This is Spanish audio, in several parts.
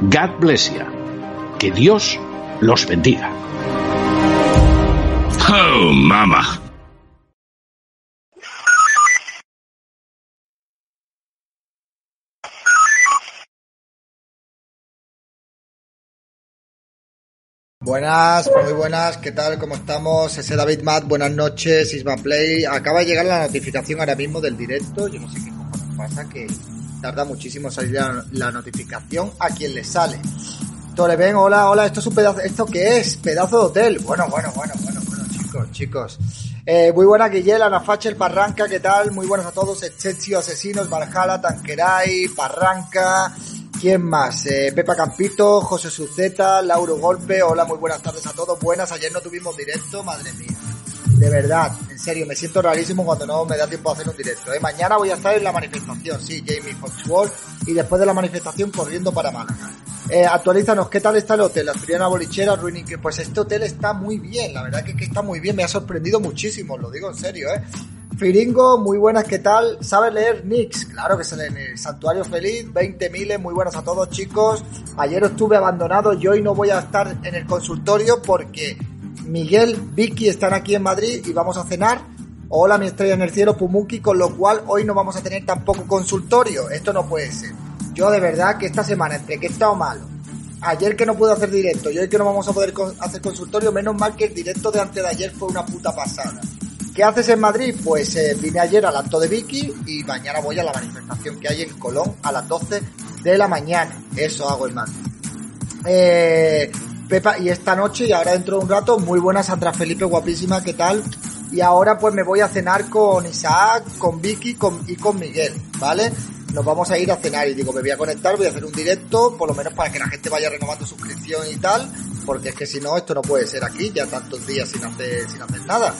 God bless you. Que Dios los bendiga. Oh, mama. Buenas, muy buenas, ¿qué tal? ¿Cómo estamos? Ese David Matt, buenas noches, Isma Play. Acaba de llegar la notificación ahora mismo del directo. Yo no sé qué cojones pasa, que tarda muchísimo salir la, notificación a quien le sale. Toreben, hola, hola, esto es un pedazo, ¿esto qué es? Pedazo de hotel. Bueno, bueno, bueno, bueno, bueno, chicos, chicos. Eh, muy buena Guillel, Ana Facher, Parranca, ¿qué tal? Muy buenas a todos, Excelsior, Asesinos, Valhalla, Tanqueray, Parranca, ¿quién más? Eh, Pepa Campito, José Suceta, Lauro Golpe, hola, muy buenas tardes a todos, buenas, ayer no tuvimos directo, madre mía. De verdad, en serio, me siento rarísimo cuando no me da tiempo a hacer un directo. ¿eh? Mañana voy a estar en la manifestación, sí, Jamie Foxwall, y después de la manifestación corriendo para Málaga. Eh, actualízanos, ¿qué tal está el hotel? La Asturiana Bolichera, Ruining, pues este hotel está muy bien, la verdad que, que está muy bien, me ha sorprendido muchísimo, lo digo en serio, ¿eh? Firingo, muy buenas, ¿qué tal? ¿Sabe leer Nix? Claro que se lee el Santuario Feliz, 20 miles, muy buenas a todos chicos. Ayer estuve abandonado, yo hoy no voy a estar en el consultorio porque Miguel, Vicky están aquí en Madrid y vamos a cenar. Hola, mi estrella en el cielo, Pumuki, con lo cual hoy no vamos a tener tampoco consultorio. Esto no puede ser. Yo de verdad que esta semana, entre que he estado malo, ayer que no pude hacer directo y hoy que no vamos a poder hacer consultorio, menos mal que el directo de antes de ayer fue una puta pasada. ¿Qué haces en Madrid? Pues eh, vine ayer al acto de Vicky y mañana voy a la manifestación que hay en Colón a las 12 de la mañana. Eso hago en Madrid. Eh, Pepa, y esta noche y ahora dentro de un rato, muy buena Sandra Felipe, guapísima, ¿qué tal? Y ahora pues me voy a cenar con Isaac, con Vicky y con Miguel, ¿vale? Nos vamos a ir a cenar y digo, me voy a conectar, voy a hacer un directo, por lo menos para que la gente vaya renovando suscripción y tal, porque es que si no, esto no puede ser aquí, ya tantos días sin hacer, sin hacer nada.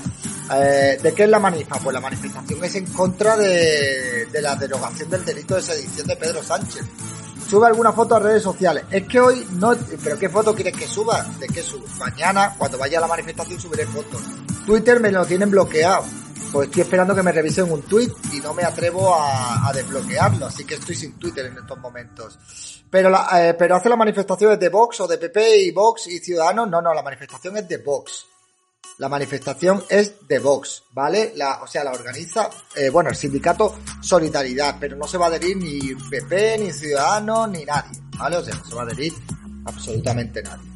Eh, ¿De qué es la manifa? Pues la manifestación es en contra de, de la derogación del delito de sedición de Pedro Sánchez sube alguna foto a redes sociales. Es que hoy no, pero ¿qué foto quieres que suba? ¿De qué subo? Mañana, cuando vaya a la manifestación, subiré fotos. Twitter me lo tienen bloqueado. Pues estoy esperando que me revisen un tweet y no me atrevo a, desbloquearlo, así que estoy sin Twitter en estos momentos. Pero la, eh, pero hace la manifestación es de Vox o de PP y Vox y Ciudadanos, no, no, la manifestación es de Vox. La manifestación es de Vox, ¿vale? La, o sea, la organiza, eh, bueno, el sindicato Solidaridad, pero no se va a adherir ni PP, ni Ciudadanos, ni nadie, ¿vale? O sea, no se va a adherir absolutamente nadie.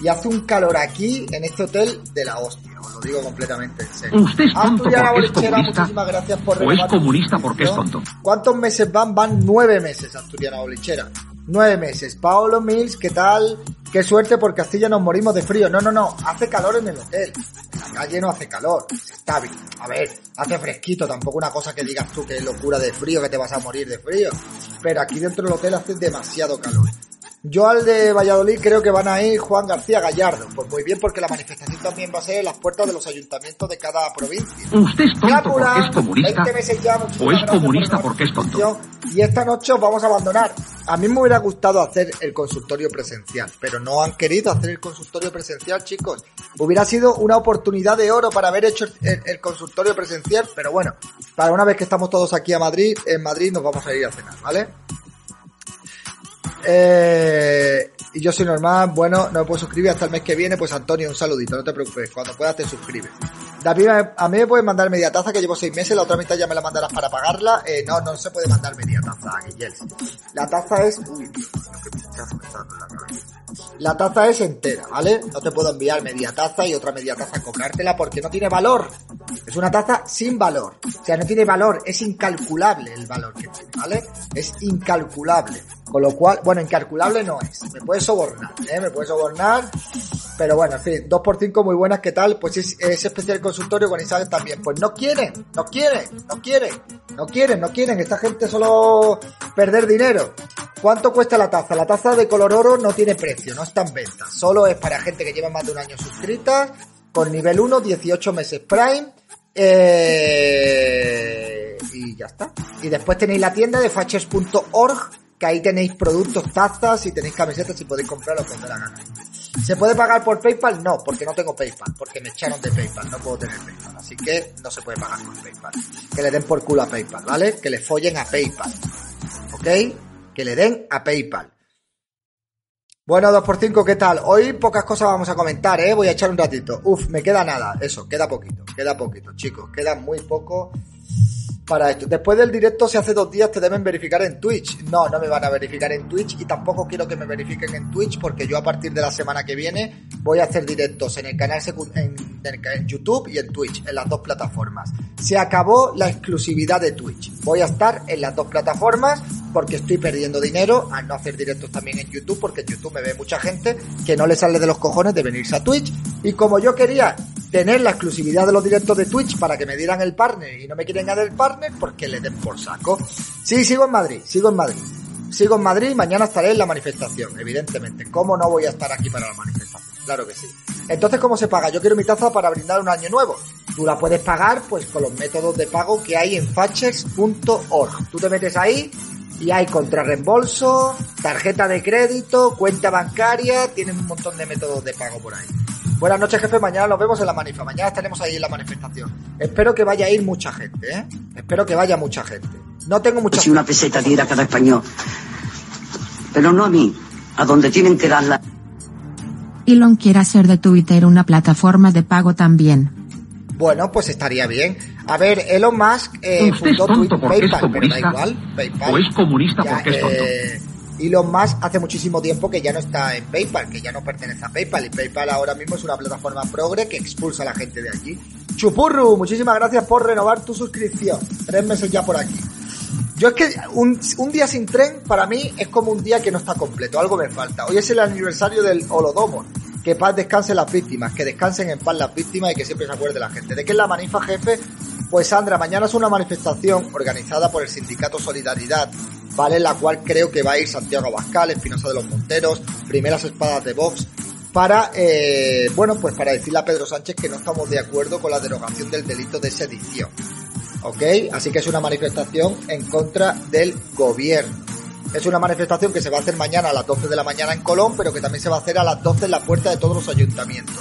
Y hace un calor aquí, en este hotel, de la hostia, os lo digo completamente en serio. Usted es tonto Asturiana porque es Bolichera, comunista, muchísimas gracias por o es comunista porque es tonto. ¿Cuántos meses van? Van nueve meses, Asturiana Bolichera. Nueve meses. Paolo Mills, ¿qué tal? Qué suerte porque así ya nos morimos de frío. No, no, no. Hace calor en el hotel. En la calle no hace calor. Está bien. A ver, hace fresquito. Tampoco una cosa que digas tú que es locura de frío, que te vas a morir de frío. Pero aquí dentro del hotel hace demasiado calor. Yo al de Valladolid creo que van a ir Juan García Gallardo. Pues muy bien, porque la manifestación también va a ser en las puertas de los ayuntamientos de cada provincia. Usted es tonto Drácula, porque es comunista. 20 meses ya, O es comunista por porque es tonto. Y esta noche os vamos a abandonar. A mí me hubiera gustado hacer el consultorio presencial, pero no han querido hacer el consultorio presencial, chicos. Hubiera sido una oportunidad de oro para haber hecho el, el consultorio presencial, pero bueno, para una vez que estamos todos aquí a Madrid, en Madrid nos vamos a ir a cenar, ¿vale? Eh, y yo soy normal, bueno, no me puedo suscribir hasta el mes que viene, pues Antonio, un saludito, no te preocupes, cuando puedas te suscribes. David, a mí me puedes mandar media taza, que llevo seis meses, la otra mitad ya me la mandarás para pagarla. Eh, no, no se puede mandar media taza, Guillel. La taza es... La taza es entera, ¿vale? No te puedo enviar media taza y otra media taza cobrártela porque no tiene valor. Es una taza sin valor. O sea, no tiene valor, es incalculable el valor que tiene, ¿vale? Es incalculable. Con lo cual, bueno, incalculable no es. Me puedes sobornar, ¿eh? Me puedes sobornar. Pero bueno, en fin, 2x5 muy buenas, ¿qué tal? Pues es, es especial consultorio con Isabel también. Pues no quieren, no quieren, no quieren, no quieren, no quieren. Esta gente solo perder dinero. ¿Cuánto cuesta la taza? La taza de color oro no tiene precio, no está en venta. Solo es para gente que lleva más de un año suscrita, con nivel 1, 18 meses Prime. Eh, y ya está. Y después tenéis la tienda de fachers.org, que ahí tenéis productos, tazas y tenéis camisetas y podéis comprar lo que os dé la gana. ¿Se puede pagar por PayPal? No, porque no tengo PayPal, porque me echaron de PayPal, no puedo tener PayPal, así que no se puede pagar por PayPal. Que le den por culo a PayPal, ¿vale? Que le follen a PayPal. ¿Ok? Que le den a PayPal. Bueno, 2x5, ¿qué tal? Hoy pocas cosas vamos a comentar, ¿eh? Voy a echar un ratito. Uf, me queda nada. Eso, queda poquito, queda poquito, chicos. Queda muy poco para esto. Después del directo, si hace dos días te deben verificar en Twitch. No, no me van a verificar en Twitch y tampoco quiero que me verifiquen en Twitch porque yo a partir de la semana que viene voy a hacer directos en el canal en- en YouTube y en Twitch, en las dos plataformas. Se acabó la exclusividad de Twitch. Voy a estar en las dos plataformas porque estoy perdiendo dinero al no hacer directos también en YouTube porque en YouTube me ve mucha gente que no le sale de los cojones de venirse a Twitch y como yo quería tener la exclusividad de los directos de Twitch para que me dieran el partner y no me quieren dar el partner porque le den por saco. Sí, sigo en Madrid, sigo en Madrid. Sigo en Madrid y mañana estaré en la manifestación, evidentemente. ¿Cómo no voy a estar aquí para la manifestación? Claro que sí. Entonces, ¿cómo se paga? Yo quiero mi taza para brindar un año nuevo. Tú la puedes pagar pues con los métodos de pago que hay en fatchers.org. Tú te metes ahí y hay contrarreembolso, tarjeta de crédito, cuenta bancaria, tienen un montón de métodos de pago por ahí. Buenas noches, jefe. Mañana nos vemos en la manifa. Mañana estaremos ahí en la manifestación. Espero que vaya a ir mucha gente, ¿eh? Espero que vaya mucha gente. No tengo mucha Si una peseta diera cada español. Pero no a mí, a donde tienen que darla. Elon quiere hacer de Twitter una plataforma de pago también. Bueno, pues estaría bien. A ver, Elon Musk eh, Usted es fundó tonto Twitter, PayPal, pero da comunista. igual. PayPal. O es comunista Ya, porque es tonto. eh, Elon Musk hace muchísimo tiempo que ya no está en PayPal, que ya no pertenece a PayPal. Y PayPal ahora mismo es una plataforma progre que expulsa a la gente de allí. Chupurru, muchísimas gracias por renovar tu suscripción. Tres meses ya por aquí. Yo es que un, un día sin tren para mí es como un día que no está completo, algo me falta. Hoy es el aniversario del Holodomor. Que paz descansen las víctimas, que descansen en paz las víctimas y que siempre se acuerde la gente. ¿De qué es la manifa, jefe? Pues Sandra, mañana es una manifestación organizada por el sindicato Solidaridad, ¿vale? La cual creo que va a ir Santiago Abascal, Espinosa de los Monteros, Primeras Espadas de Vox, para, eh, bueno, pues para decirle a Pedro Sánchez que no estamos de acuerdo con la derogación del delito de sedición. ¿Ok? Así que es una manifestación en contra del gobierno. Es una manifestación que se va a hacer mañana a las 12 de la mañana en Colón, pero que también se va a hacer a las 12 en la puerta de todos los ayuntamientos.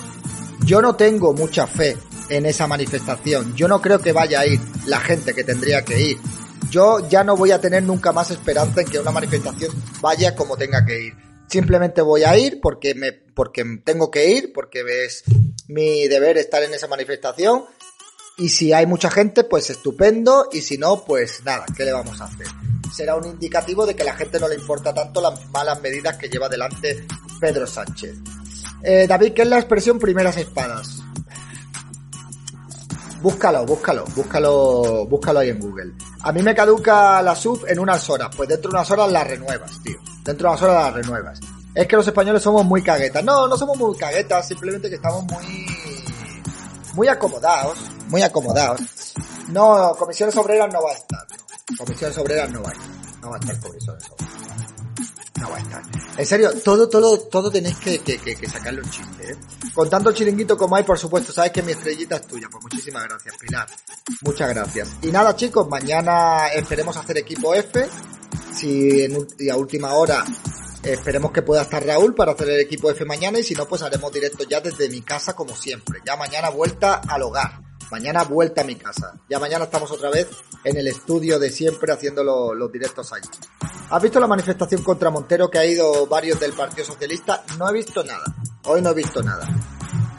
Yo no tengo mucha fe en esa manifestación. Yo no creo que vaya a ir la gente que tendría que ir. Yo ya no voy a tener nunca más esperanza en que una manifestación vaya como tenga que ir. Simplemente voy a ir porque me, porque tengo que ir, porque es mi deber estar en esa manifestación. Y si hay mucha gente, pues estupendo. Y si no, pues nada, ¿qué le vamos a hacer? Será un indicativo de que a la gente no le importa tanto las malas medidas que lleva adelante Pedro Sánchez. Eh, David, ¿qué es la expresión primeras espadas? Búscalo, búscalo, búscalo, búscalo ahí en Google. A mí me caduca la sub en unas horas, pues dentro de unas horas la renuevas, tío. Dentro de unas horas la renuevas. Es que los españoles somos muy caguetas. No, no somos muy caguetas, simplemente que estamos muy, muy acomodados, muy acomodados. No, comisiones obreras no va a estar. Comisiones obreras no va a estar. No va a estar comisiones obreras. No va a estar. En serio, todo, todo, todo tenéis que, que, que, que sacarle un chiste, ¿eh? Con tanto chiringuito como hay, por supuesto, sabes que mi estrellita es tuya. Pues muchísimas gracias, Pilar. Muchas gracias. Y nada, chicos, mañana esperemos hacer equipo F. Si en ul- a última hora esperemos que pueda estar Raúl para hacer el equipo F mañana y si no, pues haremos directo ya desde mi casa como siempre. Ya mañana vuelta al hogar. Mañana vuelta a mi casa. Ya mañana estamos otra vez en el estudio de siempre haciendo lo- los directos allí. ¿Has visto la manifestación contra Montero que ha ido varios del Partido Socialista? No he visto nada. Hoy no he visto nada.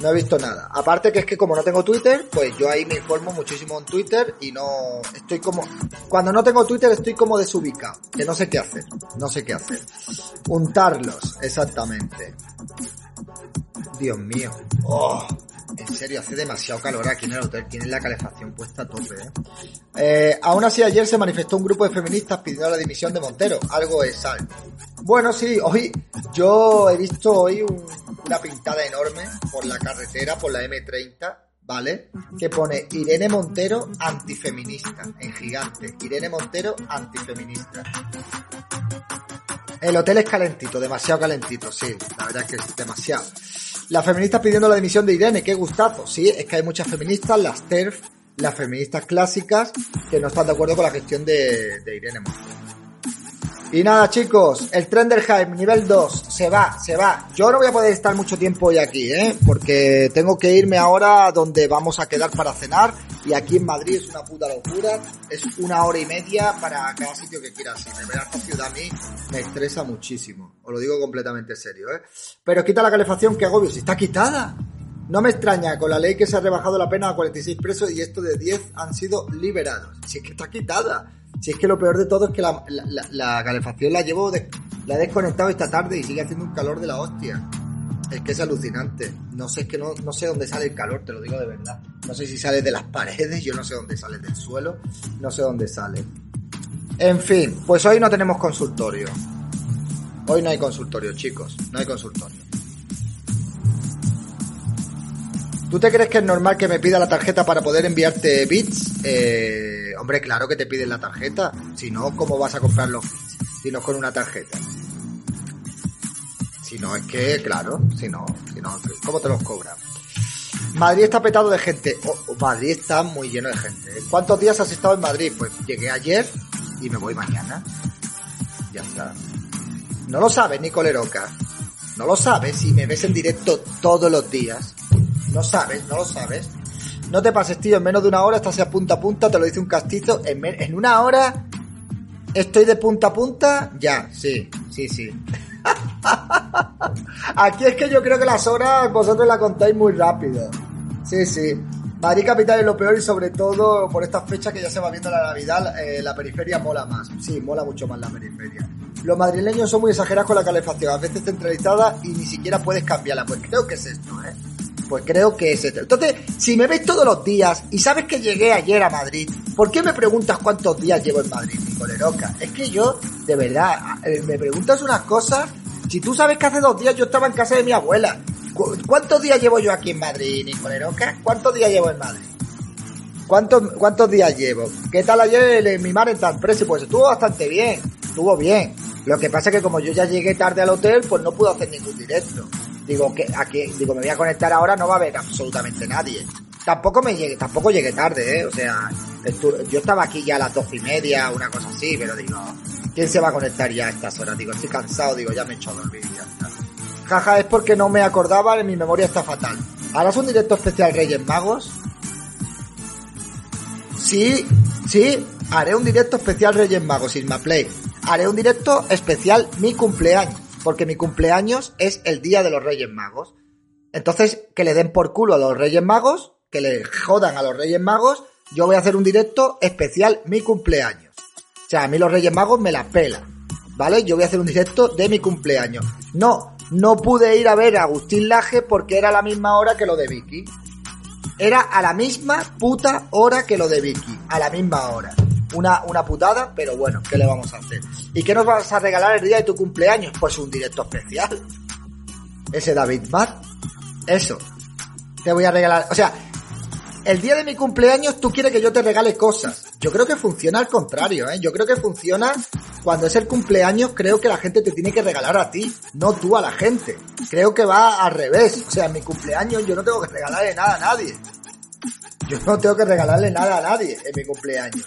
No he visto nada. Aparte que es que como no tengo Twitter, pues yo ahí me informo muchísimo en Twitter y no estoy como cuando no tengo Twitter estoy como desubicado, que no sé qué hacer, no sé qué hacer. Untarlos, exactamente. Dios mío. Oh, en serio, hace demasiado calor aquí en el hotel. Tienen la calefacción puesta a tope, ¿eh? Eh, aún así, ayer se manifestó un grupo de feministas pidiendo la dimisión de Montero. Algo es algo. Bueno, sí, hoy yo he visto hoy un- una pintada enorme por la carretera, por la M30, ¿vale? Que pone Irene Montero antifeminista, en gigante. Irene Montero antifeminista. El hotel es calentito, demasiado calentito, sí, la verdad es que es demasiado. Las feministas pidiendo la dimisión de Irene, qué gustazo, sí, es que hay muchas feministas, las TERF, las feministas clásicas, que no están de acuerdo con la gestión de, de Irene Montero. Y nada, chicos, el Trenderheim nivel 2 se va, se va. Yo no voy a poder estar mucho tiempo hoy aquí, ¿eh? Porque tengo que irme ahora donde vamos a quedar para cenar. Y aquí en Madrid es una puta locura. Es una hora y media para cada sitio que quieras ir. Verdad, esta ciudad a mí me estresa muchísimo. Os lo digo completamente serio, ¿eh? Pero quita la calefacción, que agobio. Si está quitada. No me extraña, con la ley que se ha rebajado la pena a 46 presos y esto de 10 han sido liberados. Si es que está quitada. Si es que lo peor de todo es que la, la- calefacción la llevo, la he desconectado esta tarde y sigue haciendo un calor de la hostia. Es que es alucinante. No sé, es que no, no sé dónde sale el calor, te lo digo de verdad. No sé si sale de las paredes, yo no sé dónde sale del suelo, no sé dónde sale. En fin, pues hoy no tenemos consultorio. Hoy no hay consultorio, chicos, no hay consultorio. ¿Tú te crees que es normal que me pida la tarjeta para poder enviarte bits? Eh, hombre, claro que te piden la tarjeta. Si no, ¿cómo vas a comprar los? Si no con una tarjeta. Si no, es que, claro, si no, si no, ¿cómo te los cobran? Madrid está petado de gente. Oh, oh, Madrid está muy lleno de gente. ¿Cuántos días has estado en Madrid? Pues llegué ayer y me voy mañana. Ya está. No lo sabes, Nicoleroca. No lo sabes si me ves en directo todos los días. No sabes, no lo sabes. No te pases, tío, en menos de una hora estás a punta a punta, te lo dice un castizo. En, en una hora estoy de punta a punta. Ya, sí, sí, sí. Aquí es que yo creo que las horas vosotros las contáis muy rápido. Sí, sí. Madrid capital es lo peor y sobre todo por estas fechas que ya se va viendo la Navidad, eh, la periferia mola más. Sí, mola mucho más la periferia. Los madrileños son muy exagerados con la calefacción, a veces centralizada y ni siquiera puedes cambiarla. Pues creo que es esto, ¿eh? Pues creo que es esto. Entonces, si me ves todos los días y sabes que llegué ayer a Madrid, ¿por qué me preguntas cuántos días llevo en Madrid, Nicoleroca? Es que yo, de verdad, eh, me preguntas unas cosas. Si tú sabes que hace dos días yo estaba en casa de mi abuela. ¿Cu- ¿Cuántos días llevo yo aquí en Madrid, Nicoleroca? ¿Cuántos días llevo en Madrid? ¿Cuántos, ¿Cuántos días llevo? ¿Qué tal ayer mi mar en tan preso? Pues estuvo bastante bien, estuvo bien. Lo que pasa es que como yo ya llegué tarde al hotel, pues no pude hacer ningún directo. Digo que aquí, digo, me voy a conectar ahora, no va a haber absolutamente nadie. Tampoco me llegué, tampoco llegué tarde, eh. O sea, yo estaba aquí ya a las doce y media, una cosa así, pero digo, ¿quién se va a conectar ya a estas horas? Digo, estoy cansado, digo, ya me he hecho dormir ya está. Jaja, es porque no me acordaba, mi memoria está fatal. ¿Harás un directo especial Reyes Magos? Sí, sí, haré un directo especial Reyes Magos, Isma Play. Haré un directo especial mi cumpleaños, porque mi cumpleaños es el día de los Reyes Magos. Entonces, que le den por culo a los Reyes Magos, que le jodan a los Reyes Magos, yo voy a hacer un directo especial mi cumpleaños. O sea, a mí los Reyes Magos me la pelan, ¿vale? Yo voy a hacer un directo de mi cumpleaños. No, no pude ir a ver a Agustín Laje porque era la misma hora que lo de Vicky. Era a la misma puta hora que lo de Vicky. A la misma hora. Una, una putada, pero bueno, ¿qué le vamos a hacer? ¿Y qué nos vas a regalar el día de tu cumpleaños? Pues un directo especial. Ese David Matt. Eso. Te voy a regalar. O sea, el día de mi cumpleaños tú quieres que yo te regale cosas. Yo creo que funciona al contrario, ¿eh? Yo creo que funciona cuando es el cumpleaños, creo que la gente te tiene que regalar a ti, no tú a la gente. Creo que va al revés. O sea, en mi cumpleaños yo no tengo que regalarle nada a nadie. Yo no tengo que regalarle nada a nadie en mi cumpleaños.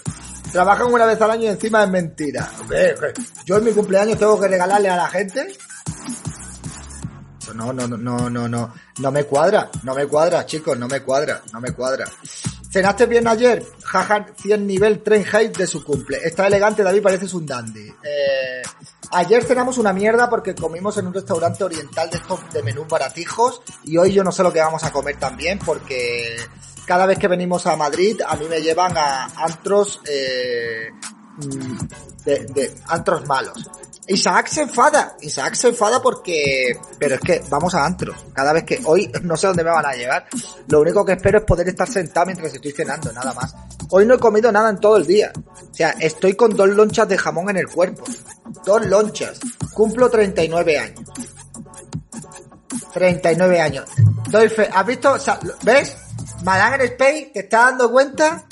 Trabajan una vez al año y encima es mentira. Yo en mi cumpleaños tengo que regalarle a la gente. Eso no, no, no, no, no, no. No me cuadra, no me cuadra, chicos, no me cuadra, no me cuadra. ¿Cenaste bien ayer? Jaja, 100 nivel train height de su cumple. Está elegante, David, pareces un dandy. Eh, ayer cenamos una mierda porque comimos en un restaurante oriental de estos de menús baratijos y hoy yo no sé lo que vamos a comer también porque cada vez que venimos a Madrid a mí me llevan a antros eh, mm, de, antros malos. Isaac se enfada, Isaac se enfada porque, pero es que vamos a antros. Cada vez que hoy no sé dónde me van a llevar, lo único que espero es poder estar sentado mientras estoy cenando, nada más. Hoy no he comido nada en todo el día. O sea, estoy con dos lonchas de jamón en el cuerpo. Dos lonchas. Cumplo 39 años. 39 años. Doy fe. ¿Has visto? ¿Ves? Madame Space, ¿te estás dando cuenta?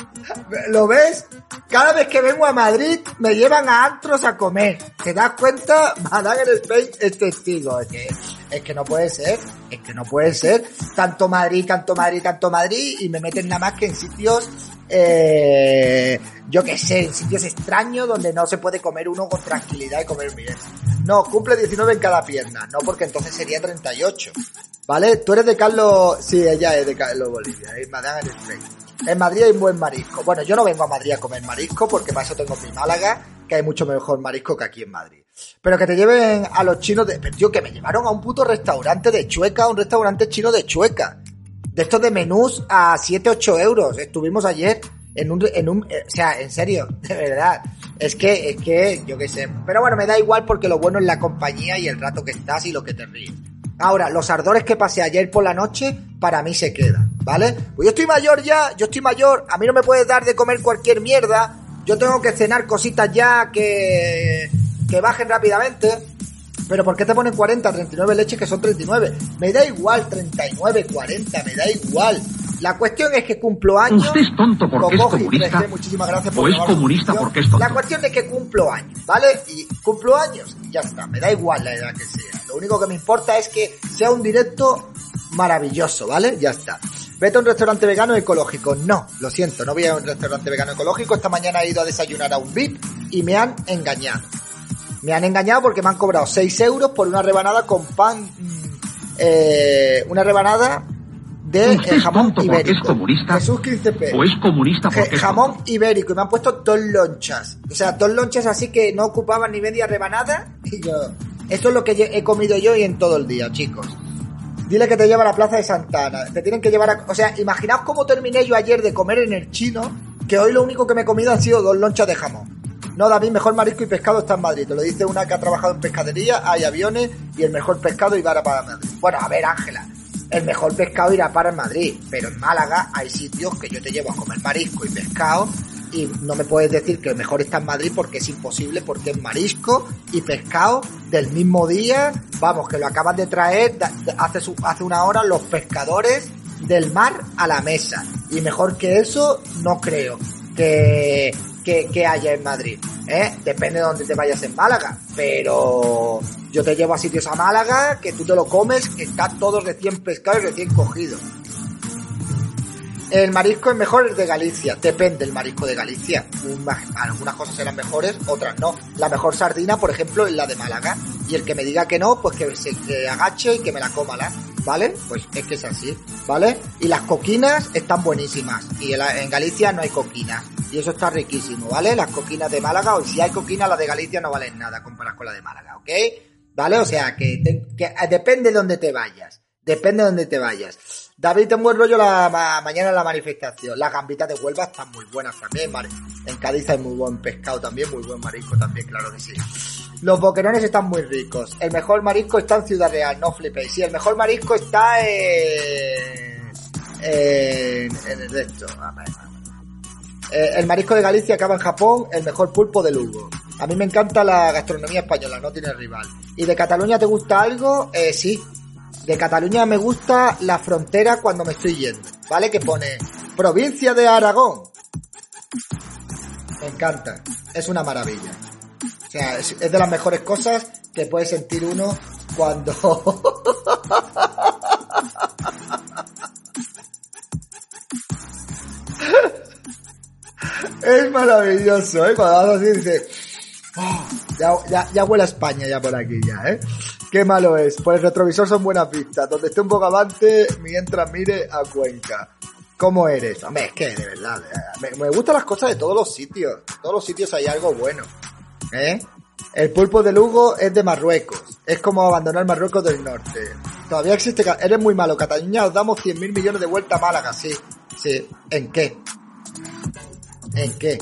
¿Lo ves? Cada vez que vengo a Madrid me llevan a antros a comer. ¿Te das cuenta? Madame Space es testigo. Es que, es que no puede ser. Es que no puede ser. Tanto Madrid, tanto Madrid, tanto Madrid y me meten nada más que en sitios eh, yo qué sé, en sitios extraños donde no se puede comer uno con tranquilidad y comer bien. No, cumple 19 en cada pierna, no porque entonces sería 38. ¿Vale? Tú eres de Carlos, sí, ella es de Carlos Bolivia, es Madame En Madrid hay buen marisco. Bueno, yo no vengo a Madrid a comer marisco porque para eso tengo mi Málaga, que hay mucho mejor marisco que aquí en Madrid. Pero que te lleven a los chinos de... Pero tío, que me llevaron a un puto restaurante de Chueca, un restaurante chino de Chueca de estos de menús a 7, 8 euros. Estuvimos ayer en un, en un, eh, o sea, en serio, de verdad. Es que, es que, yo qué sé. Pero bueno, me da igual porque lo bueno es la compañía y el rato que estás y lo que te ríes. Ahora, los ardores que pasé ayer por la noche, para mí se quedan, ¿vale? Pues yo estoy mayor ya, yo estoy mayor, a mí no me puedes dar de comer cualquier mierda, yo tengo que cenar cositas ya que, que bajen rápidamente. Pero ¿por qué te ponen 40, 39 leches que son 39? Me da igual 39, 40, me da igual. La cuestión es que cumplo años. Usted es tonto porque es comunista. muchísimas gracias por o es comunista porque es tonto. La cuestión es que cumplo años, ¿vale? Y cumplo años y ya está. Me da igual la edad que sea. Lo único que me importa es que sea un directo maravilloso, ¿vale? Ya está. Vete a un restaurante vegano ecológico. No, lo siento, no voy a un restaurante vegano ecológico. Esta mañana he ido a desayunar a un VIP y me han engañado. Me han engañado porque me han cobrado 6 euros por una rebanada con pan, mm, eh, una rebanada de eh, jamón ibérico. Es comunista, Jesús 15p. O es comunista porque Jamón ibérico y me han puesto dos lonchas. O sea, dos lonchas así que no ocupaban ni media rebanada. Y yo, esto es lo que he comido yo y en todo el día, chicos. Dile que te lleva a la plaza de Santana. Te tienen que llevar a... O sea, imaginaos cómo terminé yo ayer de comer en el chino, que hoy lo único que me he comido han sido dos lonchas de jamón. No, David, mejor marisco y pescado está en Madrid. Te lo dice una que ha trabajado en pescadería, hay aviones y el mejor pescado irá para Madrid. Bueno, a ver, Ángela, el mejor pescado irá para Madrid, pero en Málaga hay sitios que yo te llevo a comer marisco y pescado y no me puedes decir que mejor está en Madrid porque es imposible, porque es marisco y pescado del mismo día, vamos, que lo acaban de traer hace, hace una hora los pescadores del mar a la mesa. Y mejor que eso, no creo. Que que, haya en Madrid. ¿eh? Depende de dónde te vayas en Málaga. Pero yo te llevo a sitios a Málaga que tú te lo comes, que está todo recién pescado y recién cogido. El marisco es mejor el de Galicia. Depende el marisco de Galicia. Algunas cosas serán mejores, otras no. La mejor sardina, por ejemplo, es la de Málaga. Y el que me diga que no, pues que se agache y que me la coma la. ¿Vale? Pues es que es así, ¿vale? Y las coquinas están buenísimas. Y en Galicia no hay coquinas. Y eso está riquísimo, ¿vale? Las coquinas de Málaga, o si hay coquinas, las de Galicia no valen nada comparadas con la de Málaga, ¿ok? ¿Vale? O sea, que, que depende de dónde te vayas. Depende de dónde te vayas. David, te buen rollo la mañana en la manifestación. Las gambitas de Huelva están muy buenas también, ¿vale? En Cádiz hay muy buen pescado también, muy buen marisco también, claro que sí. Los boquerones están muy ricos. El mejor marisco está en Ciudad Real, no flipéis. Sí, el mejor marisco está en... en, el resto. Eh, el marisco de Galicia acaba en Japón, el mejor pulpo de Lugo. A mí me encanta la gastronomía española, no tiene rival. ¿Y de Cataluña te gusta algo? Eh, sí, De Cataluña me gusta la frontera cuando me estoy yendo, ¿vale? Que pone provincia de Aragón. Me encanta, es una maravilla. O sea, es, de las mejores cosas que puede sentir uno cuando... es maravilloso, ¿eh? Cuando vas así dices... "Oh, ya, ya, ya huele a España ya por aquí ya, ¿eh? Qué malo es. Pues el retrovisor son buenas vistas. Donde esté un bogavante, mientras mire a Cuenca. ¿Cómo eres? Hombre, es que de verdad, me, me gustan las cosas de todos los sitios. En todos los sitios hay algo bueno. ¿Eh? El pulpo de Lugo es de Marruecos. Es como abandonar Marruecos del norte. Todavía existe... Eres muy malo. Cataluña os damos 100.000 millones de vuelta a Málaga. Sí. Sí. ¿En qué? ¿En qué?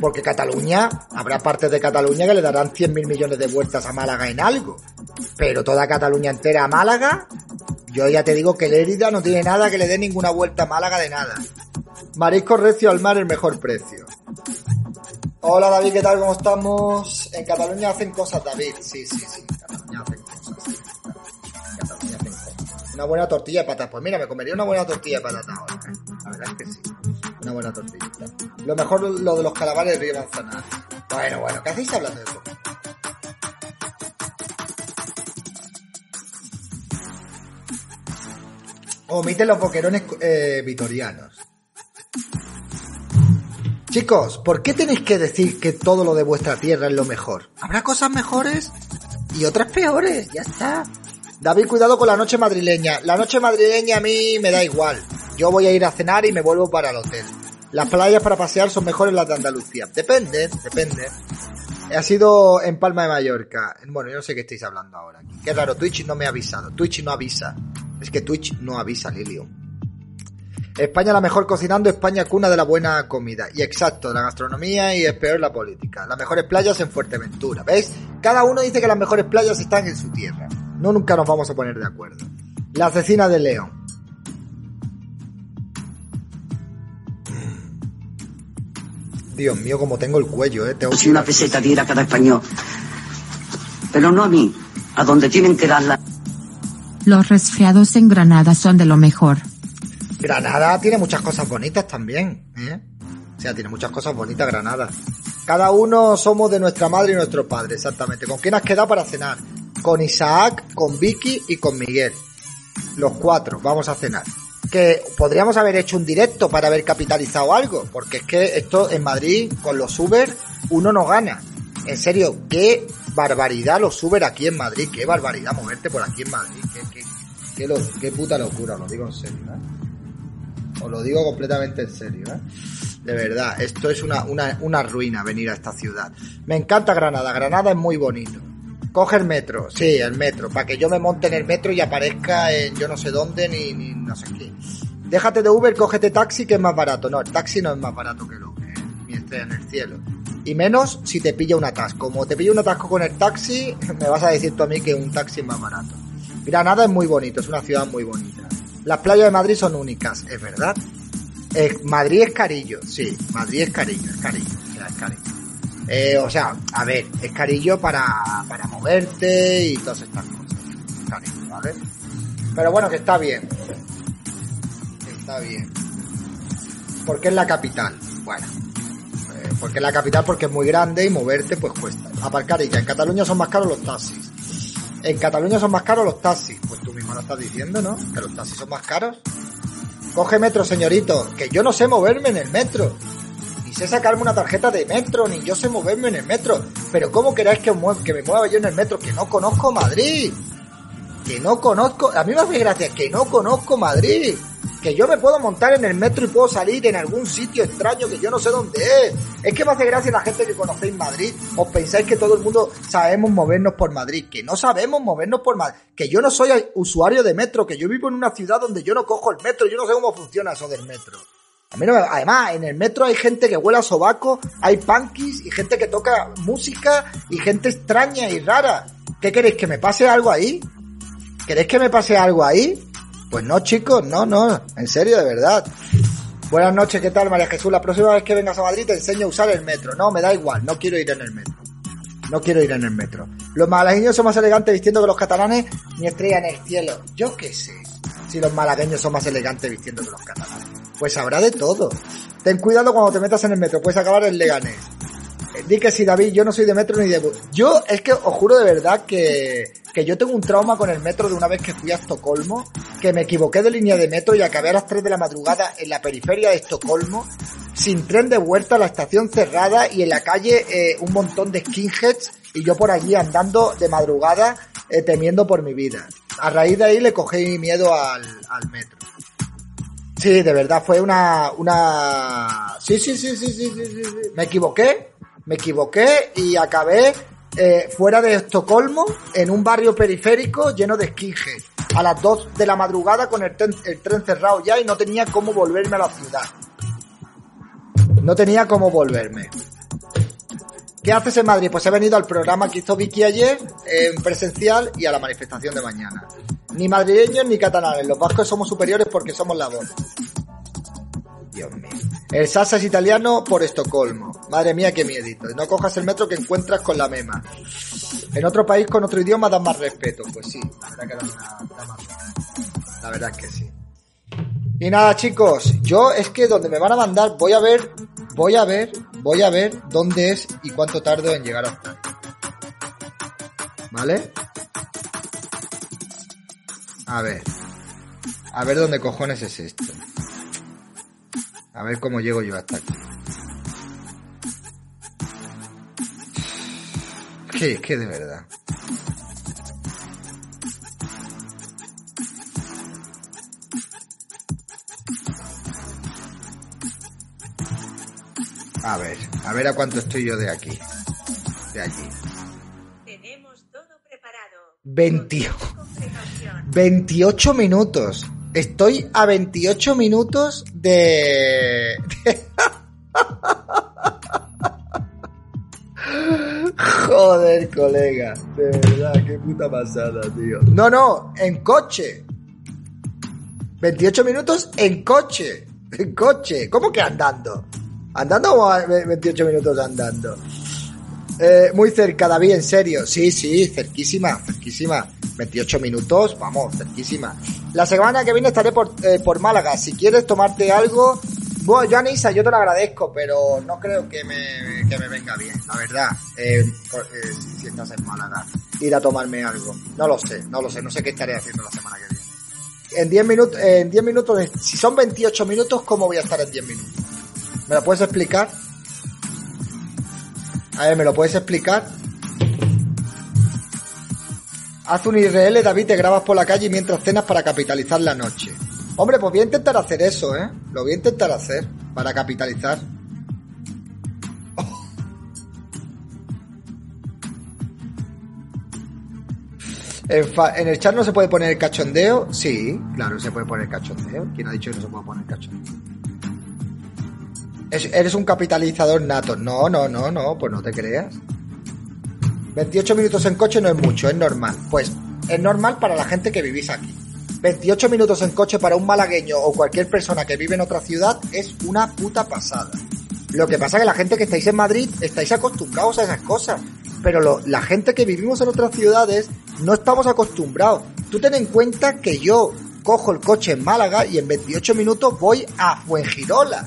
Porque Cataluña, habrá partes de Cataluña que le darán 100.000 millones de vueltas a Málaga en algo. Pero toda Cataluña entera a Málaga, yo ya te digo que Lérida no tiene nada que le dé ninguna vuelta a Málaga de nada. Marisco recio al mar el mejor precio. Hola David, ¿qué tal? ¿Cómo estamos? En Cataluña hacen cosas, David. Sí, sí, sí. En Cataluña hacen cosas. Una buena tortilla de patatas. Pues mira, me comería una buena tortilla de patatas ahora. ¿eh? La verdad es que sí. Una buena tortillita. Lo mejor lo de los calamares de Río Manzanares. Bueno, bueno, ¿qué hacéis hablando de eso? Omiten los boquerones eh, vitorianos. Chicos, ¿por qué tenéis que decir que todo lo de vuestra tierra es lo mejor? Habrá cosas mejores y otras peores, ya está. David, cuidado con la noche madrileña. La noche madrileña a mí me da igual. Yo voy a ir a cenar y me vuelvo para el hotel. Las playas para pasear son mejores las de Andalucía. Depende, depende. Ha sido en Palma de Mallorca. Bueno, yo no sé qué estáis hablando ahora. Qué raro, Twitch no me ha avisado. Twitch no avisa. Es que Twitch no avisa, Lilio. España la mejor cocinando, España cuna de la buena comida. Y exacto, la gastronomía y es peor la política. Las mejores playas en Fuerteventura. ¿Veis? Cada uno dice que las mejores playas están en su tierra. No nunca nos vamos a poner de acuerdo. La asesina de León. Dios mío, como tengo el cuello, eh. Tengo Si una peseta diera cada español. Pero no a mí, a donde tienen que darla. Los resfriados en Granada son de lo mejor. Granada tiene muchas cosas bonitas también, ¿eh? O sea, tiene muchas cosas bonitas Granada. Cada uno somos de nuestra madre y nuestro padre, exactamente. ¿Con quién has quedado para cenar? Con Isaac, con Vicky y con Miguel. Los cuatro, vamos a cenar. Que podríamos haber hecho un directo para haber capitalizado algo, porque es que esto en Madrid, con los Uber, uno no gana. En serio, qué barbaridad los Uber aquí en Madrid, qué barbaridad moverte por aquí en Madrid, qué, qué, qué, puta locura, lo digo en serio, ¿eh? Os lo digo completamente en serio, ¿eh? De verdad, esto es una, una, una ruina venir a esta ciudad. Me encanta Granada, Granada es muy bonito. Coge el metro, sí, el metro, para que yo me monte en el metro y aparezca en yo no sé dónde ni, ni no sé qué. Déjate de Uber, cógete taxi que es más barato. No, el taxi no es más barato que el Uber, ¿eh? ni estrella en el cielo. Y menos si te pilla un atasco. Como te pilla un atasco con el taxi, me vas a decir tú a mí que un taxi es más barato. Granada es muy bonito, es una ciudad muy bonita. Las playas de Madrid son únicas, es verdad. Eh, Madrid es carillo, sí, Madrid es carillo, es carillo, es carillo. Eh, o sea, a ver, es carillo para, para moverte y todas estas cosas. Carillo, ¿vale? Pero bueno, que está bien. Está bien. Porque es la capital. Bueno. eh, porque es la capital porque es muy grande y moverte pues cuesta. Aparcar y ya. En Cataluña son más caros los taxis. En Cataluña son más caros los taxis. Pues tú mismo lo estás diciendo, ¿no? Que los taxis son más caros. Coge metro, señorito, que yo no sé moverme en el metro. Sé sacarme una tarjeta de metro, ni yo sé moverme en el metro. Pero ¿cómo queráis que, que me mueva yo en el metro? Que no conozco Madrid. Que no conozco... A mí me hace gracia que no conozco Madrid. Que yo me puedo montar en el metro y puedo salir en algún sitio extraño que yo no sé dónde es. Es que me hace gracia la gente que conocéis Madrid. Os pensáis que todo el mundo sabemos movernos por Madrid. Que no sabemos movernos por Madrid. Que yo no soy usuario de metro. Que yo vivo en una ciudad donde yo no cojo el metro. Yo no sé cómo funciona eso del metro. A mí no me- Además, en el metro hay gente que huele a sobaco, hay punkis y gente que toca música y gente extraña y rara. ¿Qué queréis? ¿Que me pase algo ahí? ¿Queréis que me pase algo ahí? Pues no, chicos, no, no, en serio, de verdad. Buenas noches, ¿qué tal, María Jesús? La próxima vez que vengas a Madrid te enseño a usar el metro. No, me da igual, no quiero ir en el metro. No quiero ir en el metro. Los malagueños son más elegantes vistiendo que los catalanes, ni estrella en el cielo. Yo qué sé si los malagueños son más elegantes vistiendo que los catalanes. Pues habrá de todo. Ten cuidado cuando te metas en el metro, puedes acabar en Leganés. Eh, Di que sí, David, yo no soy de metro ni de bus. Yo, es que os juro de verdad que, que yo tengo un trauma con el metro de una vez que fui a Estocolmo, que me equivoqué de línea de metro y acabé a las 3 de la madrugada en la periferia de Estocolmo, sin tren de vuelta, la estación cerrada y en la calle eh, un montón de skinheads y yo por allí andando de madrugada eh, temiendo por mi vida. A raíz de ahí le cogí miedo al, al metro. Sí, de verdad, fue una, una... Sí, sí, sí, sí, sí, sí, sí. Me equivoqué, me equivoqué y acabé eh, fuera de Estocolmo, en un barrio periférico lleno de skinheads. A las 2 de la madrugada con el tren, el tren cerrado ya y no tenía cómo volverme a la ciudad. No tenía cómo volverme. ¿Qué haces en Madrid? Pues he venido al programa que hizo Vicky ayer, en presencial, y a la manifestación de mañana. Ni madrileños ni catalanes, los vascos somos superiores porque somos la voz. Dios mío. El salsa es italiano por Estocolmo. Madre mía, qué miedito. No cojas el metro que encuentras con la mema. En otro país con otro idioma dan más respeto. Pues sí, la verdad que una-. La verdad es que sí. Y nada, chicos, yo es que donde me van a mandar, voy a ver, voy a ver, voy a ver dónde es y cuánto tardo en llegar hasta. ¿Vale? A ver. A ver dónde cojones es esto. A ver cómo llego yo hasta aquí. Que, que de verdad. A ver, a ver a cuánto estoy yo de aquí. De allí. Tenemos todo preparado. 20 Con precaución. 28 minutos. Estoy a 28 minutos de... Joder, colega. De verdad, qué puta pasada, tío. No, no, en coche. 28 minutos en coche. En coche. ¿Cómo que andando? ¿Andando o a- 28 minutos andando? Eh, muy cerca, David, en serio. Sí, sí, cerquísima, cerquísima. 28 minutos, vamos, cerquísima. La semana que viene estaré por, eh, por Málaga. Si quieres tomarte algo... Bueno, yo, Anisa, yo te lo agradezco, pero no creo que me, que me venga bien, la verdad. Eh, si estás en Málaga, ir a tomarme algo. No lo sé, no lo sé, no sé qué estaré haciendo la semana que viene. En 10 minutos, en 10 minutos, si son 28 minutos, ¿cómo voy a estar en 10 minutos? ¿Me lo puedes explicar? A ver, ¿me lo puedes explicar? Haz un IRL, David, te grabas por la calle mientras cenas para capitalizar la noche. Hombre, pues voy a intentar hacer eso, ¿eh? Lo voy a intentar hacer para capitalizar. En, en el chat no se puede poner el cachondeo. Sí, claro, se puede poner cachondeo. ¿Quién ha dicho que no se puede poner cachondeo? Es- eres un capitalizador nato. No, no, no, no, pues no te creas. 28 minutos en coche no es mucho, es normal. Pues es normal para la gente que vivís aquí. 28 minutos en coche para un malagueño o cualquier persona que vive en otra ciudad es una puta pasada. Lo que pasa es que la gente que estáis en Madrid estáis acostumbrados a esas cosas. Pero la gente que vivimos en otras ciudades no estamos acostumbrados. Tú ten en cuenta que yo cojo el coche en Málaga y en 28 minutos voy a Fuengirola.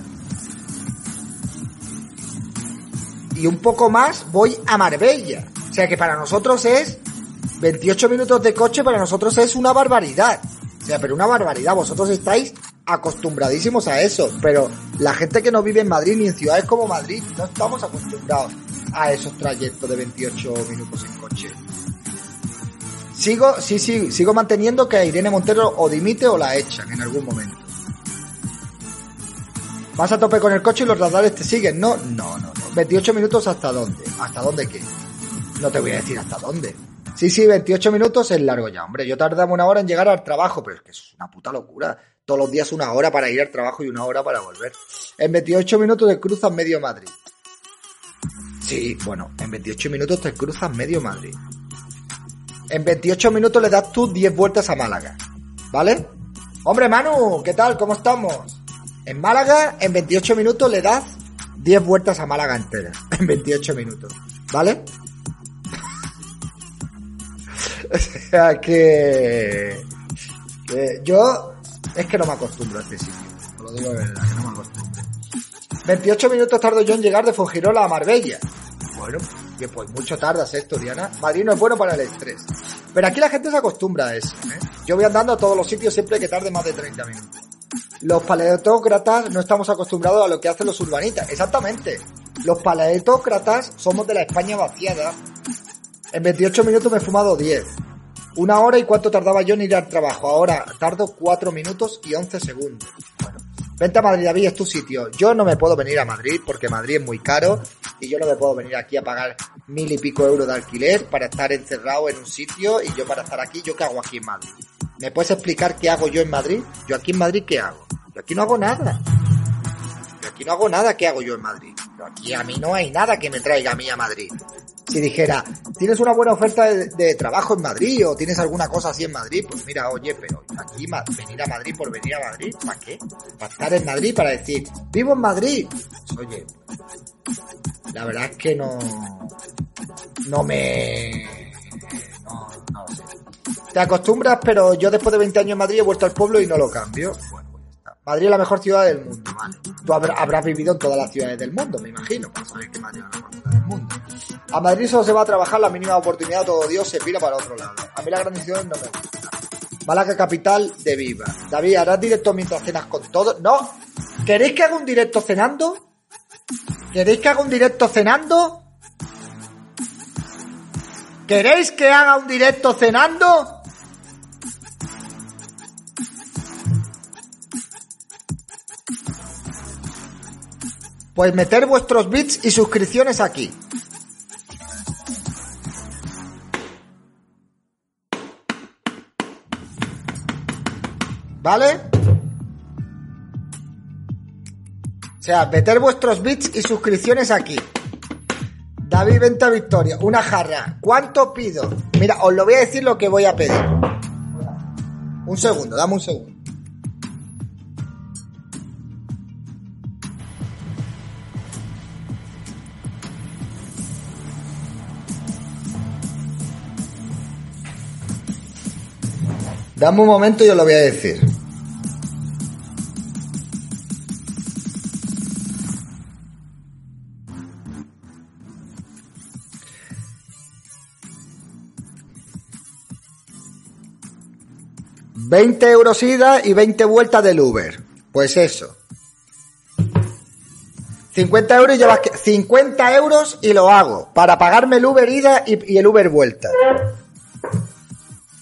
Y un poco más voy a Marbella. O sea que para nosotros es 28 minutos de coche, para nosotros es una barbaridad. O sea, pero una barbaridad. Vosotros estáis acostumbradísimos a eso, pero la gente que no vive en Madrid ni en ciudades como Madrid no estamos acostumbrados a esos trayectos de 28 minutos en coche. Sigo, sí, sí, sigo manteniendo que a Irene Montero o dimite o la echan en algún momento. Vas a tope con el coche y los radares te siguen, ¿no? No, no, no. 28 minutos hasta dónde? ¿Hasta dónde qué? No te voy a decir hasta dónde. Sí, sí, 28 minutos es largo ya, hombre. Yo tardaba una hora en llegar al trabajo, pero es que es una puta locura. Todos los días una hora para ir al trabajo y una hora para volver. En 28 minutos te cruzas medio Madrid. Sí, bueno, en 28 minutos te cruzas medio Madrid. En 28 minutos le das tú 10 vueltas a Málaga. ¿Vale? Hombre, Manu, ¿qué tal? ¿Cómo estamos? En Málaga, en 28 minutos le das 10 vueltas a Málaga entera. En 28 minutos. ¿Vale? O sea que, yo es que no me acostumbro a este sitio. Os lo digo de verdad, que no me acostumbro. 28 minutos tardó yo en llegar de Fongirola a Marbella. Bueno, que pues mucho tardas esto, Diana. Madrid no es bueno para el estrés. Pero aquí la gente se acostumbra a eso. ¿eh? Yo voy andando a todos los sitios siempre que tarde más de 30 minutos. Los paleotócratas no estamos acostumbrados a lo que hacen los urbanitas. Exactamente. Los paleotócratas somos de la España vaciada. En 28 minutos me he fumado 10. Una hora y cuánto tardaba yo en ir al trabajo. Ahora tardo 4 minutos y 11 segundos. Bueno, vente a Madrid, David, es tu sitio. Yo no me puedo venir a Madrid porque Madrid es muy caro y yo no me puedo venir aquí a pagar mil y pico euros de alquiler para estar encerrado en un sitio y yo para estar aquí, ¿yo qué hago aquí en Madrid? ¿Me puedes explicar qué hago yo en Madrid? Yo aquí en Madrid, ¿qué hago? Yo aquí no hago nada. Yo aquí no hago nada, ¿qué hago yo en Madrid? Yo aquí a mí no hay nada que me traiga a mí a Madrid. Si dijera, tienes una buena oferta de, trabajo en Madrid o tienes alguna cosa así en Madrid, pues mira, oye, pero aquí venir a Madrid por venir a Madrid, ¿para qué? Para estar en Madrid, para decir, vivo en Madrid. Pues, oye, la verdad es que no, no me, no, no sé. Te acostumbras, pero yo después de 20 años en Madrid he vuelto al pueblo y no lo cambio. Pues. Madrid es la mejor ciudad del mundo, vale. Tú habrá- habrás vivido en todas las ciudades del mundo, me imagino, para saber que Madrid es. A Madrid solo se va a trabajar la mínima oportunidad, todo Dios se pira para otro lado. A mí la gran decisión no me gusta. Málaga capital de Viva. David, ¿harás directo mientras cenas con todo? No. ¿Queréis que haga un directo cenando? ¿Queréis que haga un directo cenando? ¿Queréis que haga un directo cenando? Pues meter vuestros bits y suscripciones aquí. ¿Vale? O sea, meter vuestros bits y suscripciones aquí. David Venta Victoria, una jarra. ¿Cuánto pido? Mira, os lo voy a decir lo que voy a pedir. Un segundo, dame un segundo. Dame un momento y os lo voy a decir. ...20 euros ida y 20 vueltas del Uber. Pues eso. 50 euros y llevas que... 50 euros y lo hago. Para pagarme el Uber ida y, y el Uber vuelta.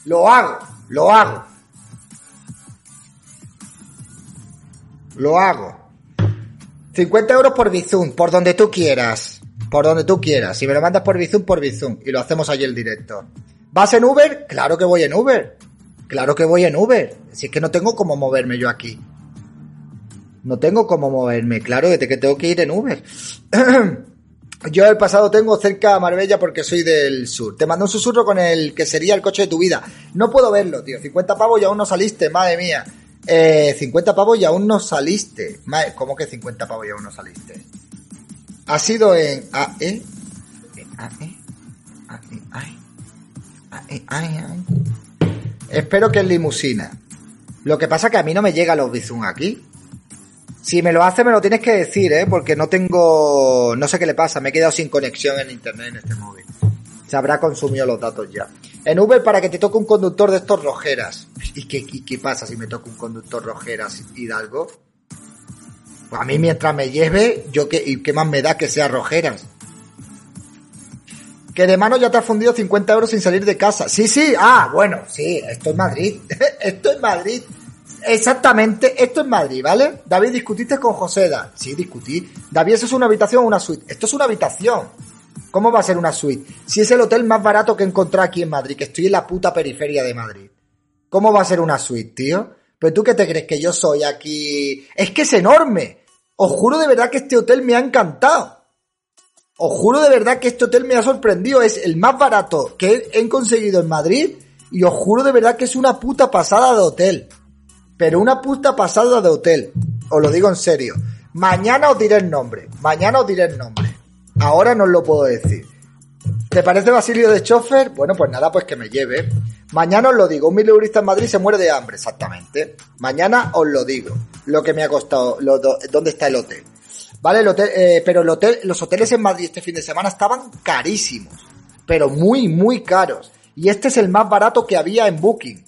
Lo hago. Lo hago. Lo hago. 50 euros por Bizum, por donde tú quieras. Por donde tú quieras. Si me lo mandas por Bizum, por Bizum. Y lo hacemos allí el directo. ¿Vas en Uber? Claro que voy en Uber. Claro que voy en Uber. Si es que no tengo cómo moverme yo aquí. No tengo cómo moverme. Claro que te- que tengo que ir en Uber. Yo el pasado tengo cerca a Marbella porque soy del sur. Te mando un susurro con el que sería el coche de tu vida. No puedo verlo, tío. 50 pavos y aún no saliste, madre mía. Eh, 50 pavos y aún no saliste. ¿Cómo que 50 pavos y aún no saliste? Ha sido en. AE. AE. AE. Espero que es limusina. Lo que pasa que a mí no me llegan los Bizum aquí. Si me lo hace, me lo tienes que decir, ¿eh? Porque no tengo... No sé qué le pasa, me he quedado sin conexión en internet en este móvil. Se habrá consumido los datos ya. En Uber para que te toque un conductor de estos rojeras. ¿Y qué, y qué pasa si me toca un conductor rojeras Hidalgo? Pues a mí mientras me lleve, yo qué, y qué más me da que sea rojeras. Que de mano ya te has fundido 50 euros sin salir de casa. Sí, sí, ah, bueno, sí, esto es Madrid. esto es Madrid. Exactamente, esto es Madrid, ¿vale? David, ¿discutiste con Joseda? Sí, discutí. David, ¿eso es una habitación o una suite? Esto es una habitación. ¿Cómo va a ser una suite? Si es el hotel más barato que encontré aquí en Madrid, que estoy en la puta periferia de Madrid. ¿Cómo va a ser una suite, tío? ¿Pero tú qué te crees que yo soy aquí? Es que es enorme. Os juro de verdad que este hotel me ha encantado. Os juro de verdad que este hotel me ha sorprendido. Es el más barato que he conseguido en Madrid. Y os juro de verdad que es una puta pasada de hotel. Pero una puta pasada de hotel. Os lo digo en serio. Mañana os diré el nombre. Mañana os diré el nombre. Ahora no os lo puedo decir. ¿Te parece Basilio de chofer? Bueno, pues nada, pues que me lleve. Mañana os lo digo, un mileurista en Madrid se muere de hambre, exactamente. Mañana os lo digo, lo que me ha costado, lo, dónde está el hotel. Vale, eh, pero los hoteles en Madrid este fin de semana estaban carísimos, pero muy, muy caros. Y este es el más barato que había en Booking.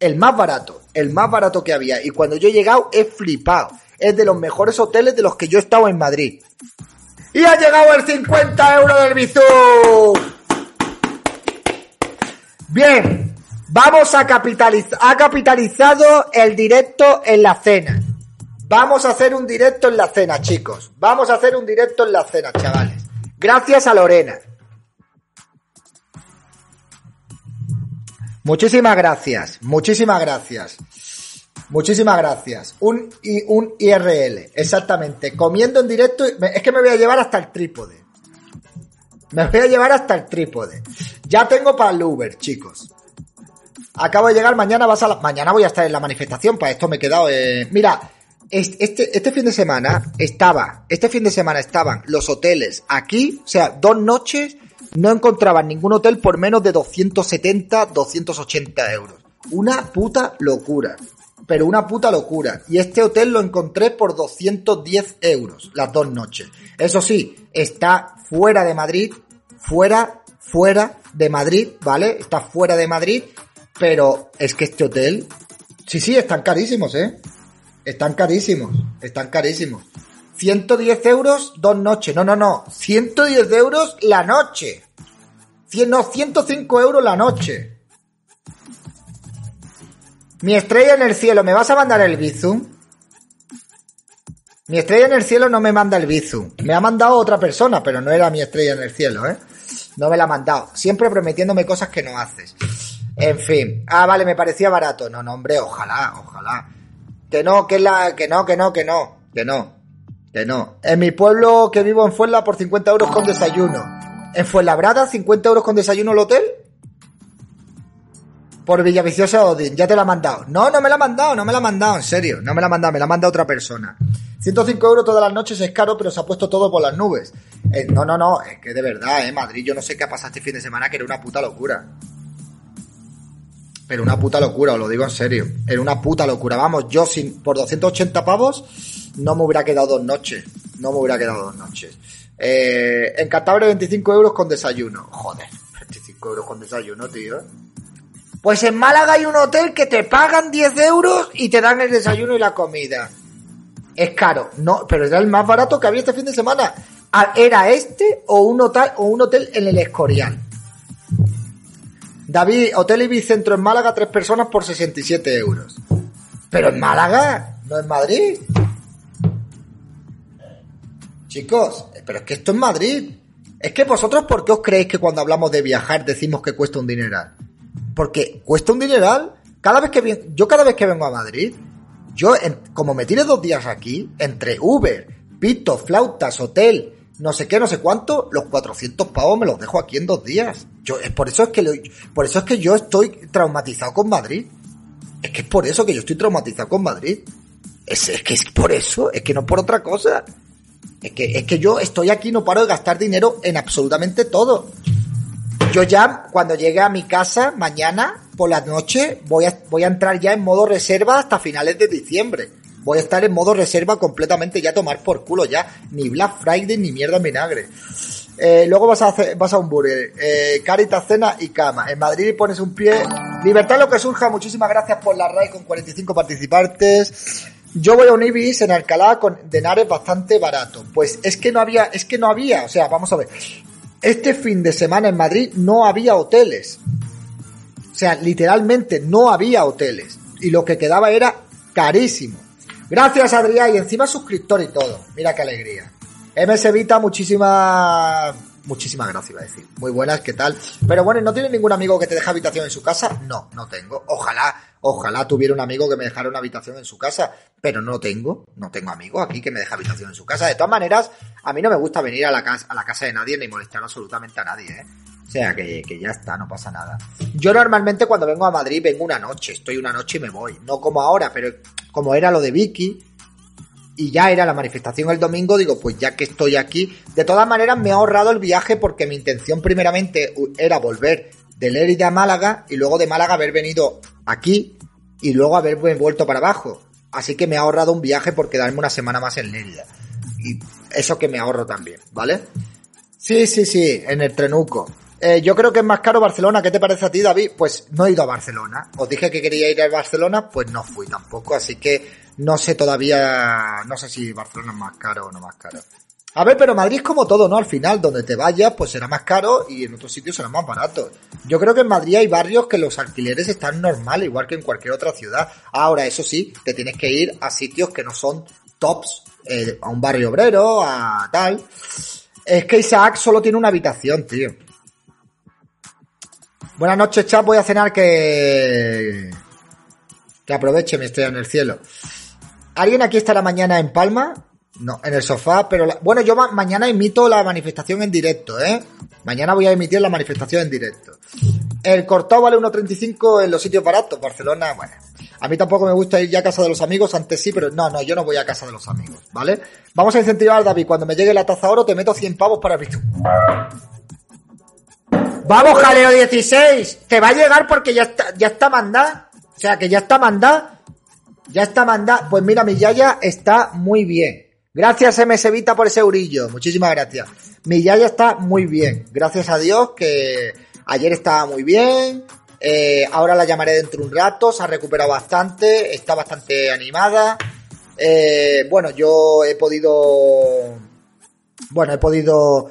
El más barato, el más barato que había. Y cuando yo he llegado he flipado. Es de los mejores hoteles de los que yo he estado en Madrid. Y ha llegado el 50 euros del Bizum. Bien, vamos a capitalizar. Ha capitalizado el directo en la cena. Vamos a hacer un directo en la cena, chicos. Vamos a hacer un directo en la cena, chavales. Gracias a Lorena. Muchísimas gracias, muchísimas gracias. Muchísimas gracias. Un, un IRL, exactamente. Comiendo en directo, es que me voy a llevar hasta el trípode. Me voy a llevar hasta el trípode. Ya tengo para el Uber, chicos. Acabo de llegar, mañana vas a la- mañana voy a estar en la manifestación, para esto me he quedado, eh, mira, este, este fin de semana estaba, este fin de semana estaban los hoteles aquí, o sea, dos noches, no encontraban ningún hotel por menos de 270, 280 euros. Una puta locura. Pero una puta locura. Y este hotel lo encontré por 210 euros las dos noches. Eso sí, está fuera de Madrid, fuera, fuera de Madrid, ¿vale? Está fuera de Madrid, pero es que este hotel, sí, sí, están carísimos, ¿eh? Están carísimos, están carísimos. 110 euros dos noches, no, no, no, 110 euros la noche. 100, no, 105 euros la noche. Mi estrella en el cielo, ¿me vas a mandar el Bizum? Mi estrella en el cielo no me manda el Bizum. Me ha mandado otra persona, pero no era mi estrella en el cielo, ¿eh? No me la ha mandado. Siempre prometiéndome cosas que no haces. En fin. Ah, vale, me parecía barato. No, no, hombre, ojalá, ojalá. Que no, que la, que no, que no, que no, que no, que no. En mi pueblo que vivo en Fuenla por 50 euros con desayuno. En Fuenlabrada, 50 euros con desayuno el hotel. Por Villaviciosa Odin, ya te la ha mandado. No, no me la ha mandado, no me la ha mandado, en serio. No me la ha mandado, me la ha mandado otra persona. 105 euros todas las noches es caro, pero se ha puesto todo por las nubes. Eh, no, no, no, es que de verdad, eh, Madrid, yo no sé qué ha pasado este fin de semana, que era una puta locura. Pero una puta locura, os lo digo en serio. Era una puta locura. Vamos, yo sin, por 280 pavos no me hubiera quedado dos noches. No me hubiera quedado dos noches. Eh, en Cantabria 25 euros con desayuno. Joder, 25 euros con desayuno, tío. Pues en Málaga hay un hotel que te pagan 10 euros y te dan el desayuno y la comida. Es caro, no, pero era el más barato que había este fin de semana. Ah, ¿Era este o un hotel, o un hotel en el Escorial? David, Hotel Ibicentro en Málaga, tres personas por 67 euros. Pero en Málaga, no en Madrid. Chicos, pero es que esto es Madrid. Es que vosotros, ¿por qué os creéis que cuando hablamos de viajar decimos que cuesta un dineral? Porque cuesta un dineral. Cada vez que yo cada vez que vengo a Madrid, yo en- como me tire dos días aquí, entre Uber, pito, flautas, hotel, no sé qué, no sé cuánto, los 400 pavos me los dejo aquí en dos días. Yo, es por eso es que por eso es que yo estoy traumatizado con Madrid. Es que es por eso que yo estoy traumatizado con Madrid. Es, es que es por eso, es que no por otra cosa. Es que, es que yo estoy aquí, no paro de gastar dinero en absolutamente todo. Yo ya, cuando llegue a mi casa, mañana, por la noche, voy a, voy a entrar ya en modo reserva hasta finales de diciembre. Voy a estar en modo reserva completamente ya tomar por culo ya. Ni Black Friday ni mierda en vinagre. Eh, luego vas a hacer, vas a un burger. Eh, Caritas, cena y cama. En Madrid pones un pie. Libertad lo que surja. Muchísimas gracias por la RAI con 45 participantes. Yo voy a un Ibis en Alcalá con denares bastante barato. Pues es que no había, es que no había. O sea, vamos a ver. Este fin de semana en Madrid no había hoteles. O sea, literalmente no había hoteles. Y lo que quedaba era carísimo. Gracias, Adrián. Y encima suscriptor y todo. Mira qué alegría. MS Vita, muchísimas. Muchísimas gracias, iba a decir. Muy buenas, ¿qué tal? Pero bueno, ¿no tienes ningún amigo que te deje habitación en su casa? No, no tengo. Ojalá, ojalá tuviera un amigo que me dejara una habitación en su casa. Pero no tengo. No tengo amigo aquí que me deje habitación en su casa. De todas maneras, a mí no me gusta venir a la casa, a la casa de nadie ni molestar absolutamente a nadie, ¿eh? O sea, que, que ya está, no pasa nada. Yo normalmente cuando vengo a Madrid vengo una noche, estoy una noche y me voy. No como ahora, pero como era lo de Vicky y ya era la manifestación el domingo, digo, pues ya que estoy aquí, de todas maneras me he ahorrado el viaje porque mi intención primeramente era volver de Lérida a Málaga y luego de Málaga haber venido aquí y luego haberme vuelto para abajo. Así que me ha ahorrado un viaje por quedarme una semana más en Lérida. Y eso que me ahorro también, ¿vale? Sí, sí, sí, en el trenuco. Eh, yo creo que es más caro Barcelona. ¿Qué te parece a ti, David? Pues no he ido a Barcelona. Os dije que quería ir a Barcelona, pues no fui tampoco. Así que no sé todavía, no sé si Barcelona es más caro o no más caro. A ver, pero Madrid es como todo, ¿no? Al final, donde te vayas, pues será más caro y en otros sitios será más barato. Yo creo que en Madrid hay barrios que los alquileres están normal, igual que en cualquier otra ciudad. Ahora, eso sí, te tienes que ir a sitios que no son tops, eh, a un barrio obrero, a tal. Es que Isaac solo tiene una habitación, tío. Buenas noches, chat. Voy a cenar que. Que aproveche mi estrella en el cielo. ¿Alguien aquí estará mañana en Palma? No, en el sofá, pero bueno, yo ma- mañana emito la manifestación en directo, ¿eh? Mañana voy a emitir la manifestación en directo. El cortado vale 1.35 en los sitios baratos. Barcelona, bueno. A mí tampoco me gusta ir ya a casa de los amigos, antes sí, pero no, no, yo no voy a casa de los amigos, ¿vale? Vamos a incentivar David. Cuando me llegue la taza oro, te meto 100 pavos para abrir. Vamos, Jaleo 16. Te va a llegar porque ya está, ya está mandada. O sea, que ya está mandada. Ya está mandada. Pues mira, mi Yaya está muy bien. Gracias, MS por ese eurillo. Muchísimas gracias. Mi Yaya está muy bien. Gracias a Dios que ayer estaba muy bien. Eh, ahora la llamaré dentro de un rato. Se ha recuperado bastante. Está bastante animada. Eh, bueno, yo he podido... Bueno, he podido...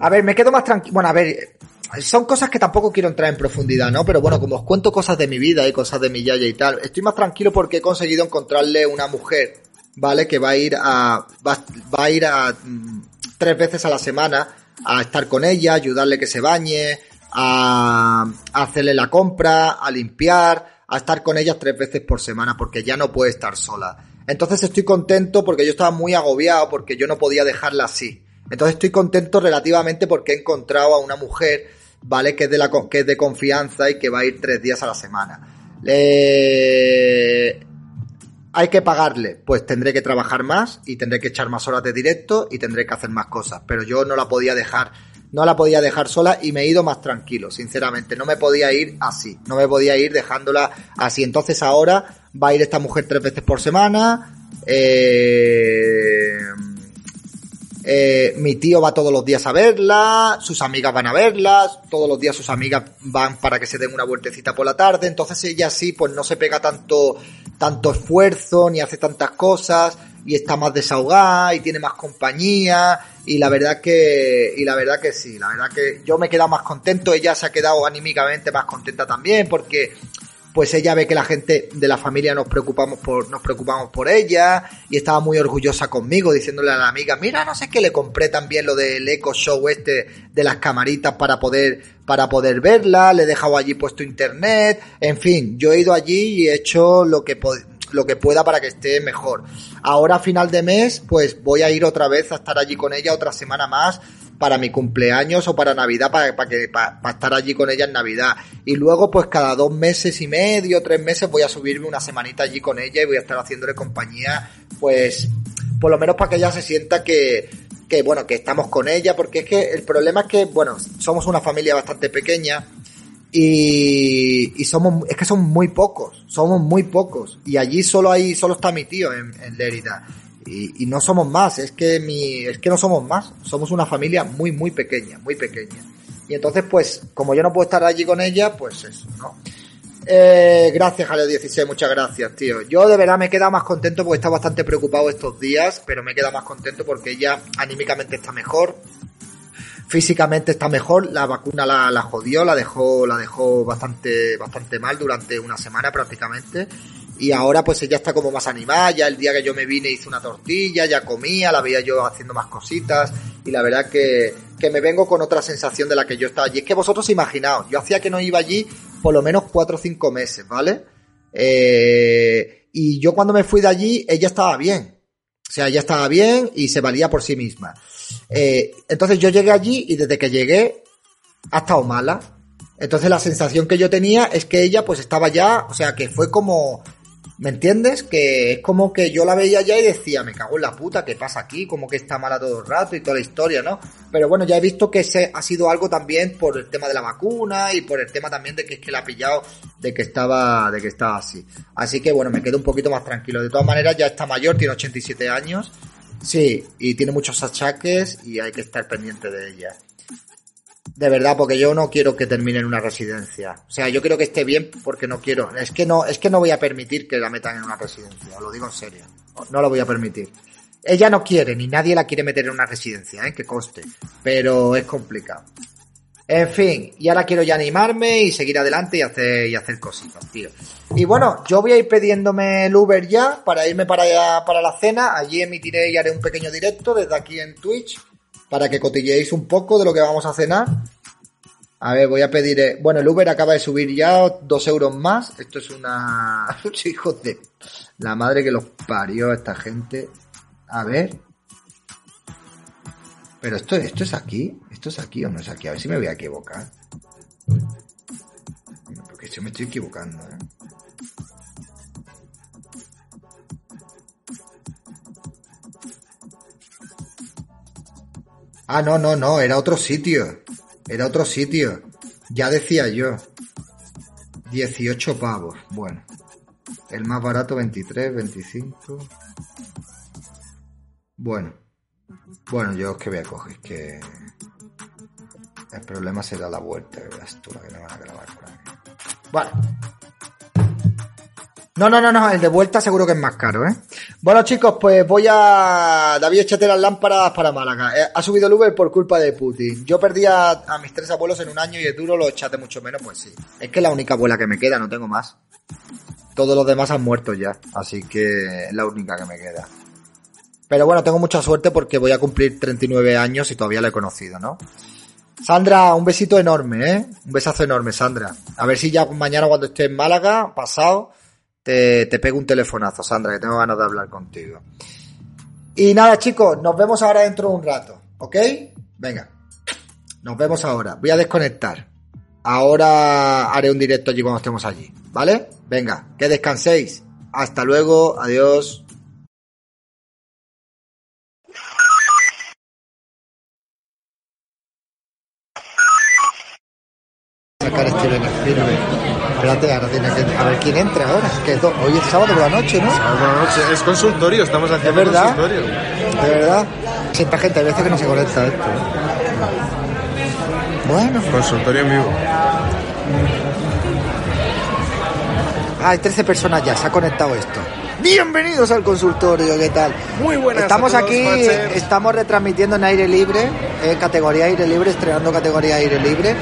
A ver, me quedo más tranquilo. Bueno, a ver, son cosas que tampoco quiero entrar en profundidad, ¿no? Pero bueno, como os cuento cosas de mi vida y cosas de mi yaya y tal, estoy más tranquilo porque he conseguido encontrarle una mujer, ¿vale? Que va a ir a, va, va a ir a mm, tres veces a la semana a estar con ella, ayudarle que se bañe, a, a hacerle la compra, a limpiar, a estar con ella tres veces por semana porque ya no puede estar sola. Entonces estoy contento porque yo estaba muy agobiado porque yo no podía dejarla así. Entonces estoy contento relativamente porque he encontrado a una mujer, ¿vale? Que es de, la, que es de confianza y que va a ir tres días a la semana. Hay que pagarle, pues tendré que trabajar más y tendré que echar más horas de directo y tendré que hacer más cosas. Pero yo no la podía dejar, no la podía dejar sola y me he ido más tranquilo, sinceramente. No me podía ir así, no me podía ir dejándola así. Entonces ahora va a ir esta mujer tres veces por semana. Eh... Eh, mi tío va todos los días a verla, sus amigas van a verlas, todos los días sus amigas van para que se den una vueltecita por la tarde, entonces ella sí, pues no se pega tanto, tanto esfuerzo, ni hace tantas cosas, y está más desahogada, y tiene más compañía, y la verdad que, y la verdad que sí, la verdad que yo me he quedado más contento, ella se ha quedado anímicamente más contenta también, porque pues ella ve que la gente de la familia nos preocupamos por nos preocupamos por ella y estaba muy orgullosa conmigo diciéndole a la amiga mira no sé qué le compré también lo del eco show este de las camaritas para poder para poder verla le he dejado allí puesto internet en fin yo he ido allí y he hecho lo que lo que pueda para que esté mejor. Ahora a final de mes pues voy a ir otra vez a estar allí con ella otra semana más para mi cumpleaños o para Navidad, para, para que, para, para estar allí con ella en Navidad. Y luego, pues cada dos meses y medio, tres meses, voy a subirme una semanita allí con ella y voy a estar haciéndole compañía, pues, por lo menos para que ella se sienta que, que bueno, que estamos con ella, porque es que el problema es que, bueno, somos una familia bastante pequeña y, y somos, es que son muy pocos, somos muy pocos. Y allí solo hay, solo está mi tío en, en Lérida. Y, no somos más, es que mi, es que no somos más, somos una familia muy, muy pequeña, muy pequeña. Y entonces, pues, como yo no puedo estar allí con ella, pues eso, ¿no? Eh, gracias, Jaleo 16, muchas gracias, tío. Yo de verdad me he quedado más contento porque estaba bastante preocupado estos días, pero me he quedado más contento porque ella anímicamente está mejor, físicamente está mejor, la vacuna la, la jodió, la dejó, la dejó bastante, bastante mal durante una semana prácticamente. Y ahora pues ella está como más animada, ya el día que yo me vine hice una tortilla, ya comía, la veía yo haciendo más cositas y la verdad que, que me vengo con otra sensación de la que yo estaba allí. Es que vosotros imaginaos, yo hacía que no iba allí por lo menos cuatro o cinco meses, ¿vale? Eh, y yo cuando me fui de allí, ella estaba bien. O sea, ella estaba bien y se valía por sí misma. Eh, entonces yo llegué allí y desde que llegué ha estado mala. Entonces la sensación que yo tenía es que ella pues estaba ya, o sea, que fue como ¿Me entiendes? Que es como que yo la veía ya y decía, me cago en la puta, ¿qué pasa aquí? Como que está mala todo el rato y toda la historia, ¿no? Pero bueno, ya he visto que ese ha sido algo también por el tema de la vacuna y por el tema también de que es que la ha pillado de que estaba, de que estaba así. Así que bueno, me quedo un poquito más tranquilo. De todas maneras, ya está mayor, tiene 87 años. Sí, y tiene muchos achaques y hay que estar pendiente de ella. De verdad, porque yo no quiero que termine en una residencia. O sea, yo quiero que esté bien porque no quiero. Es que no, es que no voy a permitir que la metan en una residencia. Lo digo en serio. No lo voy a permitir. Ella no quiere, ni nadie la quiere meter en una residencia, ¿eh? que coste. Pero es complicado. En fin, y ahora quiero ya animarme y seguir adelante y hacer, y hacer cositas, tío. Y bueno, yo voy a ir pidiéndome el Uber ya para irme para allá, para la cena. Allí emitiré y haré un pequeño directo desde aquí en Twitch para que cotilleéis un poco de lo que vamos a cenar. A ver, voy a pedir. eh, Bueno, el Uber acaba de subir ya dos euros más. Esto es una. Hijos de. La madre que los parió a esta gente. A ver. Pero esto, esto es aquí. ¿Esto es aquí o no es aquí? A ver si me voy a equivocar. Porque yo me estoy equivocando, ¿eh? Ah, no, no, no, era otro sitio. Era otro sitio. Ya decía yo. 18 pavos. Bueno. El más barato 23, 25. Bueno. Bueno, yo es que voy a coger que... El problema será la vuelta, verás tú la que me van a grabar por ahí. Bueno. No, no, no, no, el de vuelta seguro que es más caro, ¿eh? Bueno, chicos, pues voy a... David, échate las lámparas para Málaga. Eh, ha subido el Uber por culpa de Putin. Yo perdí a, mis tres abuelos en un año y el duro lo echate mucho menos, pues sí. Es que es la única abuela que me queda, no tengo más. Todos los demás han muerto ya, así que es la única que me queda. Pero bueno, tengo mucha suerte porque voy a cumplir 39 años y todavía la he conocido, ¿no? Sandra, un besito enorme, ¿eh? Un besazo enorme, Sandra. A ver si ya mañana cuando esté en Málaga, pasado, te, pego un telefonazo, Sandra, que tengo ganas de hablar contigo. Y nada, chicos, nos vemos ahora dentro de un rato, ¿ok? Venga, nos vemos ahora. Voy a desconectar. Ahora haré un directo allí cuando estemos allí, ¿vale? Venga, que descanséis. Hasta luego, adiós. Espérate, ahora tiene que. A ver quién entra ahora. Que hoy es sábado por la noche, ¿no? Buenas noches, es consultorio, estamos haciendo ¿Es verdad? consultorio. De verdad. Siempre gente, hay veces que no se conecta esto. ¿eh? Bueno, Consultorio en vivo. hay 13 personas ya, se ha conectado esto. Bienvenidos al consultorio, ¿qué tal? Muy buenas Estamos a todos, aquí, estamos retransmitiendo en aire libre, en categoría aire libre, estrenando categoría aire libre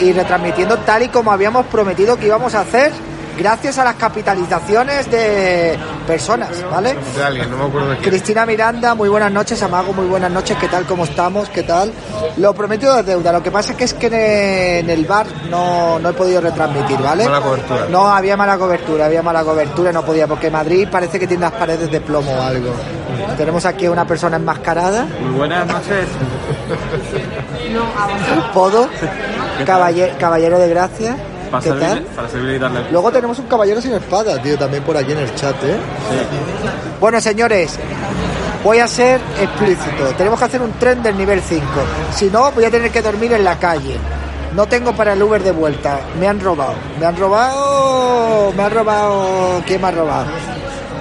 y retransmitiendo tal y como habíamos prometido que íbamos a hacer, gracias a las capitalizaciones de personas, ¿vale? De alguien, no me acuerdo de quién. Cristina Miranda, muy buenas noches, Amago, muy buenas noches, ¿qué tal? ¿Cómo estamos? ¿Qué tal? Lo prometido es deuda, lo que pasa es que es que en el, en el bar no, no he podido retransmitir, ¿vale? Mala cobertura. No, había mala cobertura, había mala cobertura, no podía, porque Madrid parece que tiene las paredes de plomo o algo. Tenemos aquí a una persona enmascarada, Muy buenas noches. Podo, caballero, caballero de gracia, Para ¿qué tal? servirle, para servirle y darle. Luego tenemos un caballero sin espada, tío, también por aquí en el chat, ¿eh? Bueno, señores, voy a ser explícito. Tenemos que hacer un tren del nivel 5. Si no, voy a tener que dormir en la calle. No tengo para el Uber de vuelta. Me han robado. Me han robado. Me han robado. ¿Quién me ha robado?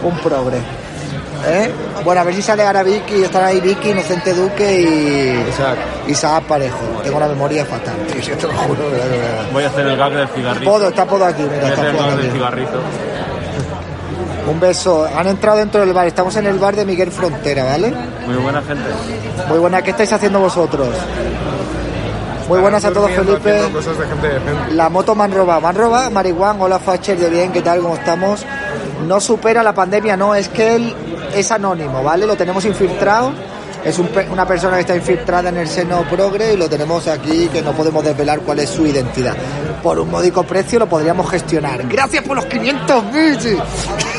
Un progre. ¿Eh? Bueno, a ver si sale ahora Vicky. Están ahí Vicky, Inocente Duque y. Isaac Parejo. Tengo la memoria fatal, tío. Yo te lo juro. Voy a hacer el gag del cigarrito. Podo, está Podo aquí. Voy Mira, a hacer el Podo gag del aquí. cigarrito. Un beso. Han entrado dentro del bar. Estamos en el bar de Miguel Frontera, ¿vale? Muy buena gente. Muy buena. ¿Qué estáis haciendo vosotros? Muy buenas a todos, Felipe. cosas de gente decente. La moto me han robado. Me han robado marihuana. Hola, Facher, de bien. ¿Qué tal? ¿Cómo estamos? No supera la pandemia. No, es que él es anónimo, ¿vale? Lo tenemos infiltrado. Es un una persona que está infiltrada en el seno progre y lo tenemos aquí que no podemos desvelar cuál es su identidad. Por un módico precio lo podríamos gestionar. Gracias por los 500 bits.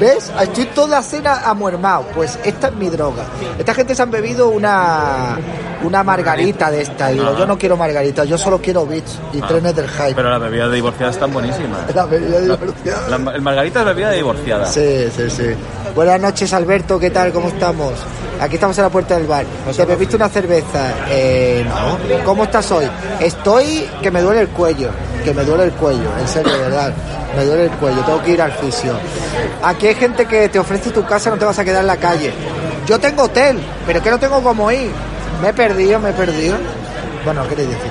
¿Ves? Estoy toda la cena amuermado. Pues esta es mi droga. Esta gente se han bebido una una margarita de esta. Y digo, yo no quiero margarita, yo solo quiero bits y trenes del hype. Pero las bebidas de divorciadas están buenísimas. La bebida divorciada. La- el margarita es bebida de divorciada. Sí, sí, sí. Buenas noches, Alberto. ¿Qué tal? ¿Cómo estamos? Aquí estamos en la puerta del bar. ¿Te bebiste una cerveza? Eh, no. ¿Cómo estás hoy? Estoy que me duele el cuello. Que me duele el cuello. En serio, de verdad. Me duele el cuello. Tengo que ir al fisio. Aquí hay gente que te ofrece tu casa, no te vas a quedar en la calle. Yo tengo hotel, pero que no tengo cómo ir. Me he perdido, me he perdido. Bueno, ¿qué queréis decir?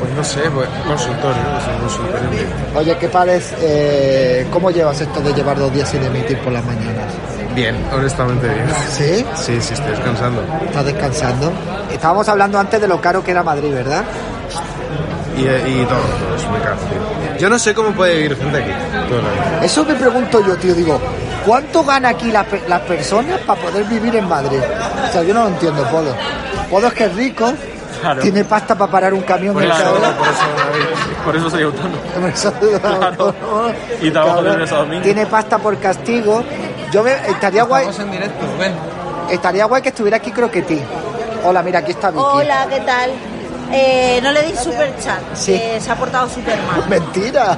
Pues no sé, pues consultorio, es un consultorio. Oye, ¿qué parece? eh, ¿Cómo llevas esto de llevar dos días sin emitir por las mañanas? Bien, honestamente bien. ¿Sí? Sí, sí, estoy descansando. ¿Estás descansando? Estábamos hablando antes de lo caro que era Madrid, ¿verdad? Y, y todo, es muy caro, tío. Yo no sé cómo puede vivir gente aquí. Todo. Eso me pregunto yo, tío. Digo, ¿cuánto gana aquí la las personas para poder vivir en Madrid? O sea, yo no lo entiendo, Podo. Podo es que es rico, Claro. tiene pasta para parar un camión en Claro, por eso, por eso soy autónomo. Claro. Y trabajo de lunes a domingo. Tiene pasta por castigo. Yo me, estaría guay, en directo, ven. estaría guay que estuviera aquí Croquetí. Hola, mira, aquí está Vicky. Hola, ¿qué tal? Eh, no le di super chat, Sí. que se ha portado súper mal. Mentira.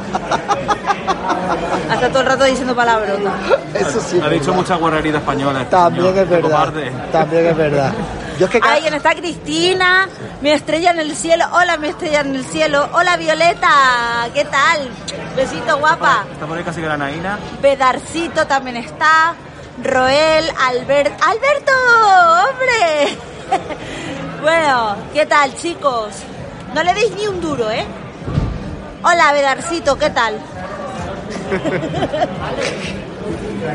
Hasta todo el rato diciendo palabrotas. Eso sí. Ha dicho verdad. muchas guarreritas españolas. También señor. es verdad. También es verdad. Yo es que Ay, está Cristina, mi estrella en el cielo. Hola, mi estrella en el cielo. Hola, Violeta, ¿qué tal? Besito, guapa. Está por ahí casi granaína. Bedarcito también está. Roel, Albert... ¡Alberto! ¡Hombre! Bueno, ¿qué tal, chicos? No le deis ni un duro, ¿eh? Hola, Bedarcito, ¿qué tal?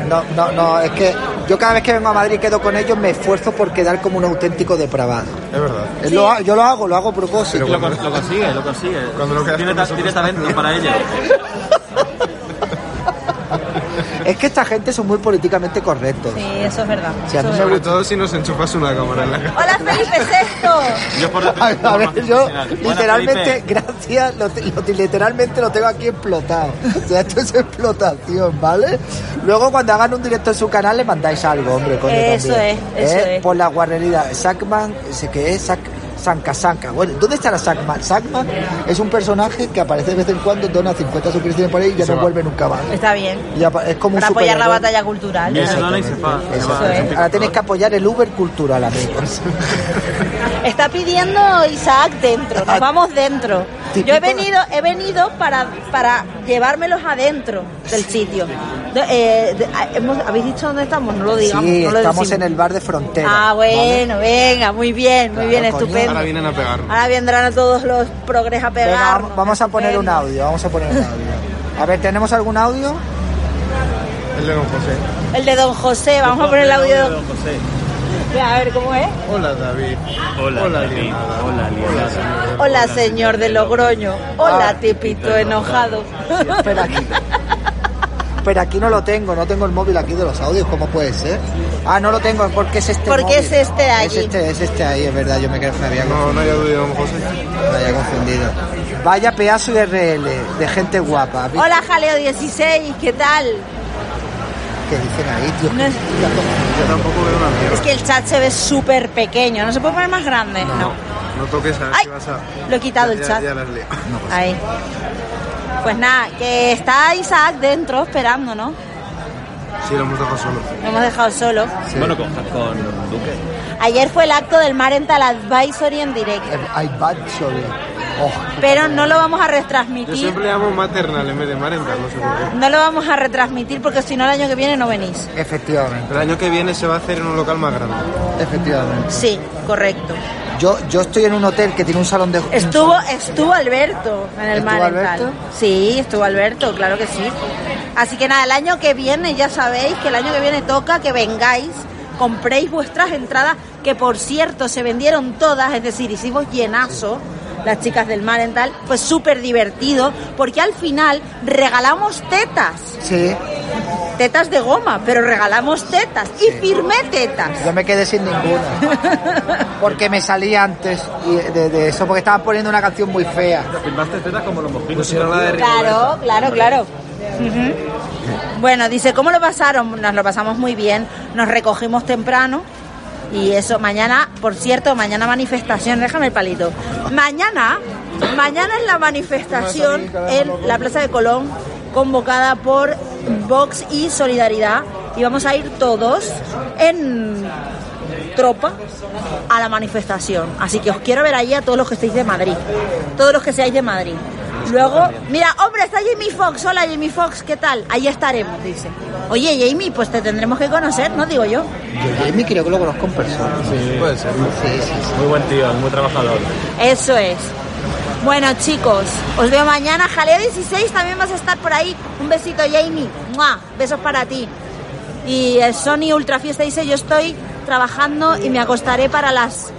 No, no, no, es que yo cada vez que vengo a Madrid y quedo con ellos me esfuerzo por quedar como un auténtico depravado. Es verdad. Es lo yo lo hago, lo hago a propósito. Lo, con- lo consigue, lo consigue. Cuando lo quedas tiene, con ta- nosotros tiene talento para ello. Es que esta gente son muy políticamente correctos. Sí, eso es verdad. A eso. Sobre todo si nos enchufas una cámara en la cara. Hola, Felipe VI. Yo por A ver, a ver, yo literalmente, gracias, lo, lo- literalmente lo tengo aquí explotado. O sea, esto es explotación, ¿vale? Luego cuando hagan un directo en su canal le mandáis algo, hombre, coño, Eso también. es, eso es. Por la guarrería. Sackman, sé que es Sac, Sanka Sanka. Bueno, ¿dónde estará Sackman? Sackman es un personaje que aparece de vez en cuando, dona 50 suscripciones por ahí y ya se no va. vuelve nunca más. Está bien. Y es como un Para apoyar la batalla cultural. Eso va. es. Ahora tenéis que apoyar el Uber cultural, amigos. Está pidiendo Isaac dentro, nos vamos dentro. Yo he venido, he venido para, para llevármelos adentro del sitio. Eh, ah, hemos- ¿Habéis dicho dónde estamos? No lo digamos. Sí, no lo estamos decimos. en el bar de frontera. Ah, bueno, venga, muy bien, muy bien, coño. estupendo. Ahora vienen a pegarnos. Ahora vendrán a todos los progres a pegar. vamos, vamos a poner un audio, vamos a poner un audio. A ver, ¿tenemos algún audio? El de Don José. El de Don José, vamos a poner el audio de Don José. A ver cómo es. Hola, David. Hola, Hola, David. Leonardo. Hola, Leonardo. Hola, señor de Logroño. Hola, Ah. tipito enojado. Sí, espera aquí. Pero aquí no lo tengo, no tengo el móvil aquí de los audios, ¿cómo puede ser? Ah, no lo tengo, porque es este Porque móvil. es este de Es este, es este ahí, es verdad, yo me, creo que me había No, confundido. no de Don José. Me había confundido. Vaya pedazo de RL, de gente guapa. ¿viste? Hola, Jaleo 16, ¿qué tal? ¿Qué dicen ahí, tío? No es- Yo tampoco veo una mierda. Es que el chat se ve súper pequeño, ¿no se puede poner más grande? No. No toques a ver Ay, si vas a... lo he quitado el Ya- chat. Ya, las leo. Ahí. Pues nada, que está Isaac dentro esperando, ¿no? Sí, lo hemos dejado solo. Lo hemos dejado solo. Bueno, con, con Duque. Ayer fue el acto del Marental Advisory en directo. Oh, pero no lo vamos a Yo retransmitir. siempre le llamo maternal en vez de marental, no sé por qué. No lo vamos a retransmitir porque si no el año que viene no venís. efectivamente, El año que viene se va a hacer en un local más grande. efectivamente. Sí, correcto. Yo, yo estoy en un hotel que tiene un salón de... Estuvo, estuvo Alberto en el ¿Estuvo Marental. Alberto? Sí, estuvo Alberto, claro que sí. Así que nada, el año que viene ya sabéis que el año que viene toca que vengáis, compréis vuestras entradas, que por cierto se vendieron todas, es decir, hicimos llenazo las chicas del Marental, pues súper divertido, porque al final regalamos tetas, Sí, tetas de goma, pero regalamos tetas y firmé tetas. yo me quedé sin ninguna. Porque me salí antes de, de eso, porque estaban poniendo una canción muy fea. Filmaste tetas como los mojitos. Pusieron la de Claro, claro, claro. Bueno, dice, ¿cómo lo pasaron? Nos lo pasamos muy bien, nos recogimos temprano y eso, mañana, por cierto, mañana manifestación, déjame el palito. Mañana, mañana es la manifestación en la Plaza de Colón, convocada por Vox y Solidaridad, y vamos a ir todos en tropa a la manifestación. Así que os quiero ver allí a todos los que estéis de Madrid, todos los que seáis de Madrid. Luego, mira, hombre, está Jamie Foxx. Hola, Jamie Foxx, ¿qué tal? Ahí estaremos, dice. Oye, Jamie, pues te tendremos que conocer, ¿no? Digo yo. Yo Jamie creo que lo conozco en persona. Sí, puede ser. Sí, sí, sí. Muy buen tío, muy trabajador. Eso es. Bueno, chicos, os veo mañana. Jaleo 16 también vas a estar por ahí. Un besito, Jamie. ¡Mua! Besos para ti. Y el Sony Ultra Fiesta dice, yo estoy trabajando y me acostaré para las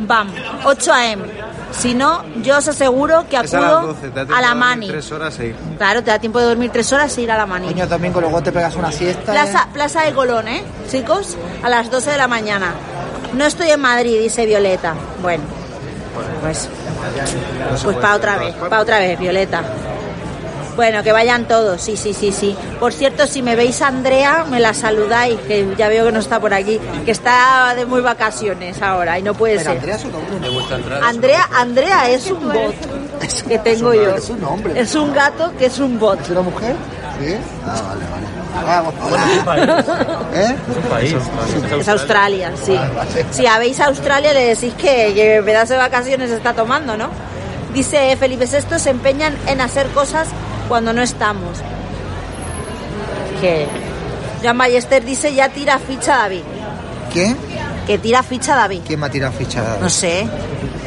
BAM, 8 a.m. Si no, yo os aseguro que Es a las acudo 12, te da tiempo a la Mani. Tres horas e ir. Claro, te da tiempo de dormir tres horas e ir a la Mani. Coño, domingo luego te pegas una siesta. Plaza, ¿eh? Plaza de Colón, ¿eh? Chicos, a las 12 de la mañana. No estoy en Madrid, dice Violeta. Bueno, pues, pues para otra vez, para otra vez, Violeta. Bueno, que vayan todos, sí, sí, sí, sí. Por cierto, si me veis a Andrea, me la saludáis, que ya veo que no está por aquí, que está de muy vacaciones ahora y no puede Pero ser. Andrea es un. Andrea, Andrea es un bot que tengo yo. Es un hombre. Es un gato que es un bot. ¿Es una mujer? Sí. Ah, vale, vale. Vamos, hola. ¿Eh? Es un país. Es Australia, sí. Si habéis a Australia le decís que, que pedazo de vacaciones está tomando, ¿no? Dice Felipe VI, se empeñan en hacer cosas cuando no estamos. Que Jean Ballester dice, ya tira ficha David. ¿Quién? Que tira ficha David. ¿Quién me ha tirado ficha? David? No sé.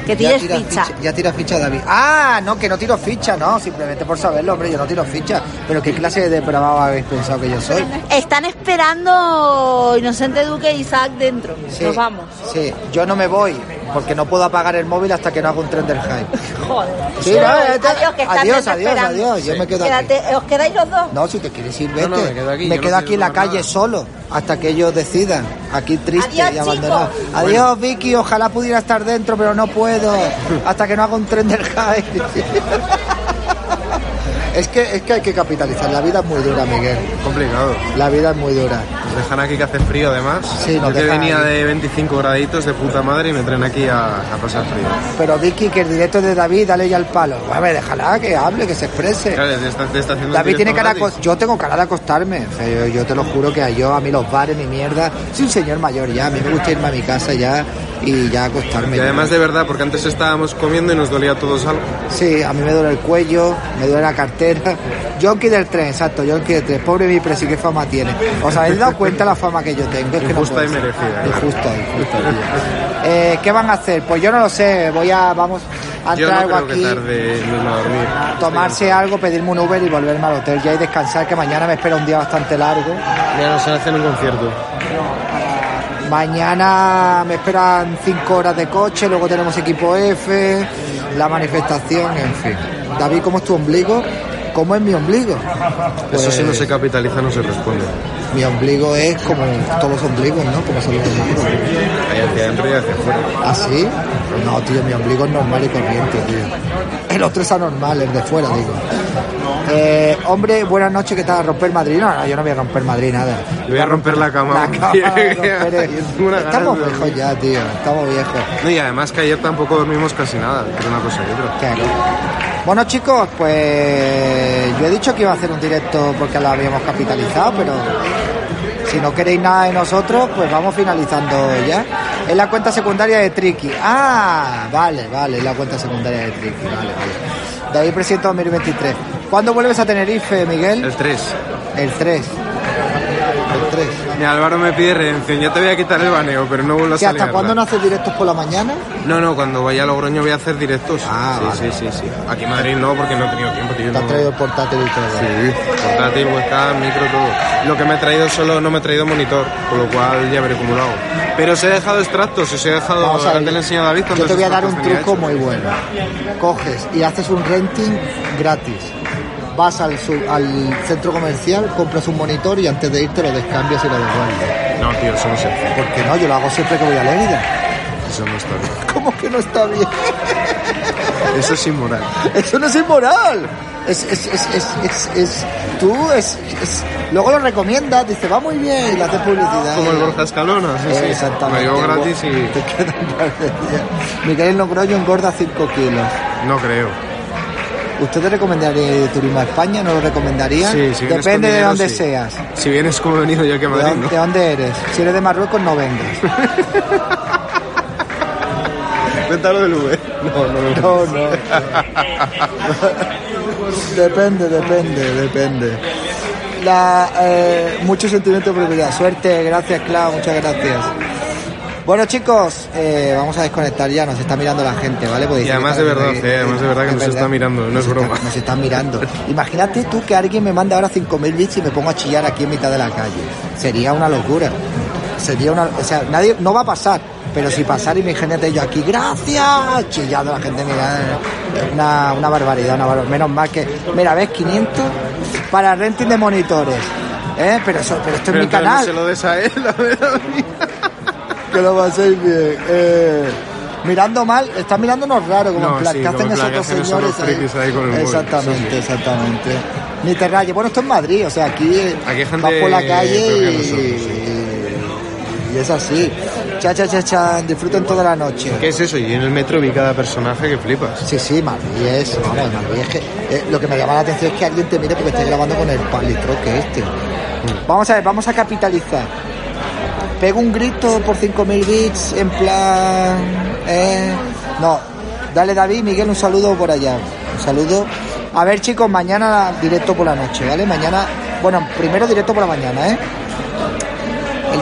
Que Ya tires tira ficha. Ya tira ficha David. Ah, no, que no tiro ficha, no, simplemente por saberlo, hombre, yo no tiro ficha. Pero ¿qué clase de depravado habéis pensado que yo soy? Están esperando Inocente Duque e Isaac dentro. Sí, Nos vamos. Sí, yo no me voy, porque no puedo apagar el móvil hasta que no haga un tren del hype. Joder. Sí, no, adiós, que adiós, adiós, yo me quedo aquí. Quédate- ¿Os quedáis los dos? No, si te quieres ir, vete. No, no, me quedo aquí, Me no aquí en la calle nada. solo, hasta que ellos decidan. Aquí triste Adiós, y abandonado. chicos. Adiós, Vicky, ojalá pudiera estar dentro, pero no puedo. Hasta que no haga un tren del hype. Es que, es que hay que capitalizar. La vida es muy dura, Miguel. Complicado. La vida es muy dura. Nos dejan aquí que hace frío además. Sí, nos Yo que venía aquí. de 25 graditos de puta madre y me traen aquí a, a pasar frío. Pero Vicky, que el directo de David, dale ya al palo. A ver, déjala que hable, que se exprese. Claro, te está, te está haciendo un David tiene cara de gratis. Yo tengo cara de acostarme. O sea, yo, yo te lo juro que a yo, a mí los bares ni mierda. Soy un señor mayor ya. A mí me gusta irme a mi casa ya y ya acostarme. Y además de verdad, porque antes estábamos comiendo y nos dolía a todos algo. Sí, a mí me duele el cuello, me duele la cartera. Yonki del tren, exacto, Yonki del tren. Pobre mi presi, qué fama tiene. ¿Os habéis dado cuenta la fama que yo tengo? Es que no Injusta puede y merecida. Injusta, injusta. Eh, ¿Qué van a hacer? Pues yo no lo sé. Voy a, vamos a entrar no aquí. tarde dormir. tomarse algo, pedirme un Uber y volverme al hotel ya y descansar, que mañana me espera un día bastante largo. Ya no se hace un concierto. Mañana me esperan cinco horas de coche, luego tenemos equipo F, la manifestación, en fin. David, ¿cómo es tu ombligo? ¿Cómo es mi ombligo? Eso si no Pues, se capitaliza no se responde. Mi ombligo es como todos los ombligos, ¿no? Como son los ombligos. Ahí hacia adentro y hacia afuera. ¿Ah, sí? No, tío, mi ombligo es normal y corriente, tío. El otro es anormal, el de fuera, digo. Eh, hombre, buenas noches, ¿qué tal? ¿Romper Madrid? No, no, yo no voy a romper Madrid, nada. Le voy a romper la cama. La cama Estamos viejos ya, tío. Estamos viejos. No, y además que ayer tampoco dormimos casi nada, entre una cosa y otra. Claro. Bueno, chicos, pues yo he dicho que iba a hacer un directo porque lo habíamos capitalizado, pero si no queréis nada de nosotros, pues vamos finalizando ya. Es la cuenta secundaria de Tricky. Ah, vale, vale, es la cuenta secundaria de Tricky, vale, vale. David Presidente 2023. ¿Cuándo vuelves a Tenerife, Miguel? El 3. El 3. El 3. Mi Álvaro me pide redención. Ya te voy a quitar el baneo, pero no vuelvo a ¿Que salir. ¿Hasta cuándo no haces directos por la mañana? No, no, cuando vaya a Logroño voy a hacer directos. Ah, sí, vale. sí, sí, sí. Aquí en Madrid no, porque no he tenido tiempo, tío. Te has no. traído el portátil y todo. Sí, portátil, webcam, micro, todo. Lo que me he traído solo, no me he traído monitor, con lo cual ya veré cómo lo hago. Pero os he dejado extractos, os he dejado, Vamos a ver, antes le enseñado a David Yo te voy a dar un truco muy bueno. Coges y haces un renting gratis. Vas al, su- al centro comercial, compras un monitor y antes de irte lo descambias y lo devuelves. No, tío, eso no se hace. ¿Por qué no? Yo lo hago siempre que voy a Lérida. Eso no está bien. ¿Cómo que no está bien? Eso es inmoral. Eso no es inmoral. Es, es, es, es, es, es- tú es, es- luego lo recomiendas, dice va muy bien y le haces publicidad. Como el Borja Escalona, sí, sí. Exactamente. Me llevo gratis y Te queda un par de días. Miguel Logroño engorda 5 kilos. no creo. ¿Usted te recomendaría turismo a España? ¿No lo recomendaría? Sí, si Depende de dónde sí. seas. Si vienes como he venido yo ¿De Madrid, dónde, ¿no? de dónde eres? Si eres de Marruecos, no vengas. Cuéntalo del V. No, no, no. No, no. depende, depende, depende. La, eh, mucho sentimiento de propiedad. Suerte, gracias, Clau, muchas gracias. Bueno, chicos, eh, vamos a desconectar ya. Nos está mirando la gente, ¿vale? Porque Y además de verdad, eh, además de verdad que es nos está mirando, no es está- broma. Nos están mirando. Imagínate tú que alguien me manda ahora 5.000 bits y me pongo a chillar aquí en mitad de la calle. Sería una locura. Sería una... O sea, nadie... No va a pasar. Pero si pasara, imagínate yo aquí, gracias, chillando la gente, mira, una, una barbaridad, una barbaridad. Menos mal que, mira, ves, 500 para renting de monitores, ¿eh? Pero, eso, pero esto Pero es mi canal, se lo des a él, a ver, a mí. que lo paséis bien. Eh, mirando mal, están mirándonos raro, como No, en plan, sí, ¿qué como hacen en esos plan, dos ¿qué hacen esos señores ahí con el móvil? Exactamente, sí. exactamente. Ni te rayes. Bueno, esto es Madrid, o sea, aquí, vas por la calle y, y es así. Cha, cha, cha, cha, disfruten toda la noche. ¿Qué es eso? Y en el metro vi cada personaje que flipas. Sí, sí, Madrid es, vamos, Madrid es que, eh, lo que me llama la atención es que alguien te mire porque esté grabando con el palitroque este. Vamos a ver, vamos a capitalizar. Pego un grito por 5.000 bits en plan... Eh, no, dale David, Miguel, un saludo por allá. Un saludo. A ver chicos, mañana directo por la noche, ¿vale? Mañana, bueno, primero directo por la mañana, ¿eh?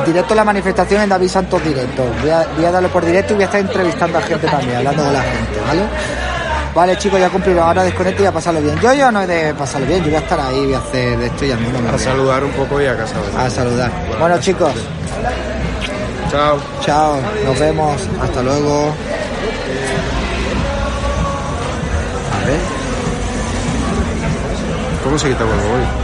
Directo de la manifestación en David Santos Directo. Voy a, voy a darlo por directo y voy a estar entrevistando a gente también, hablando con la gente, ¿vale? Vale, chicos, ya cumplieron. Ahora desconecto y a pasarlo bien. Yo, yo no he de pasarlo bien, yo voy a estar ahí, voy a hacer de esto y a mí no me A saludar un poco y a casa. A saludar. Bueno, chicos, Chao. chao, nos vemos, hasta luego. A ver. ¿Cómo se quita el móvil?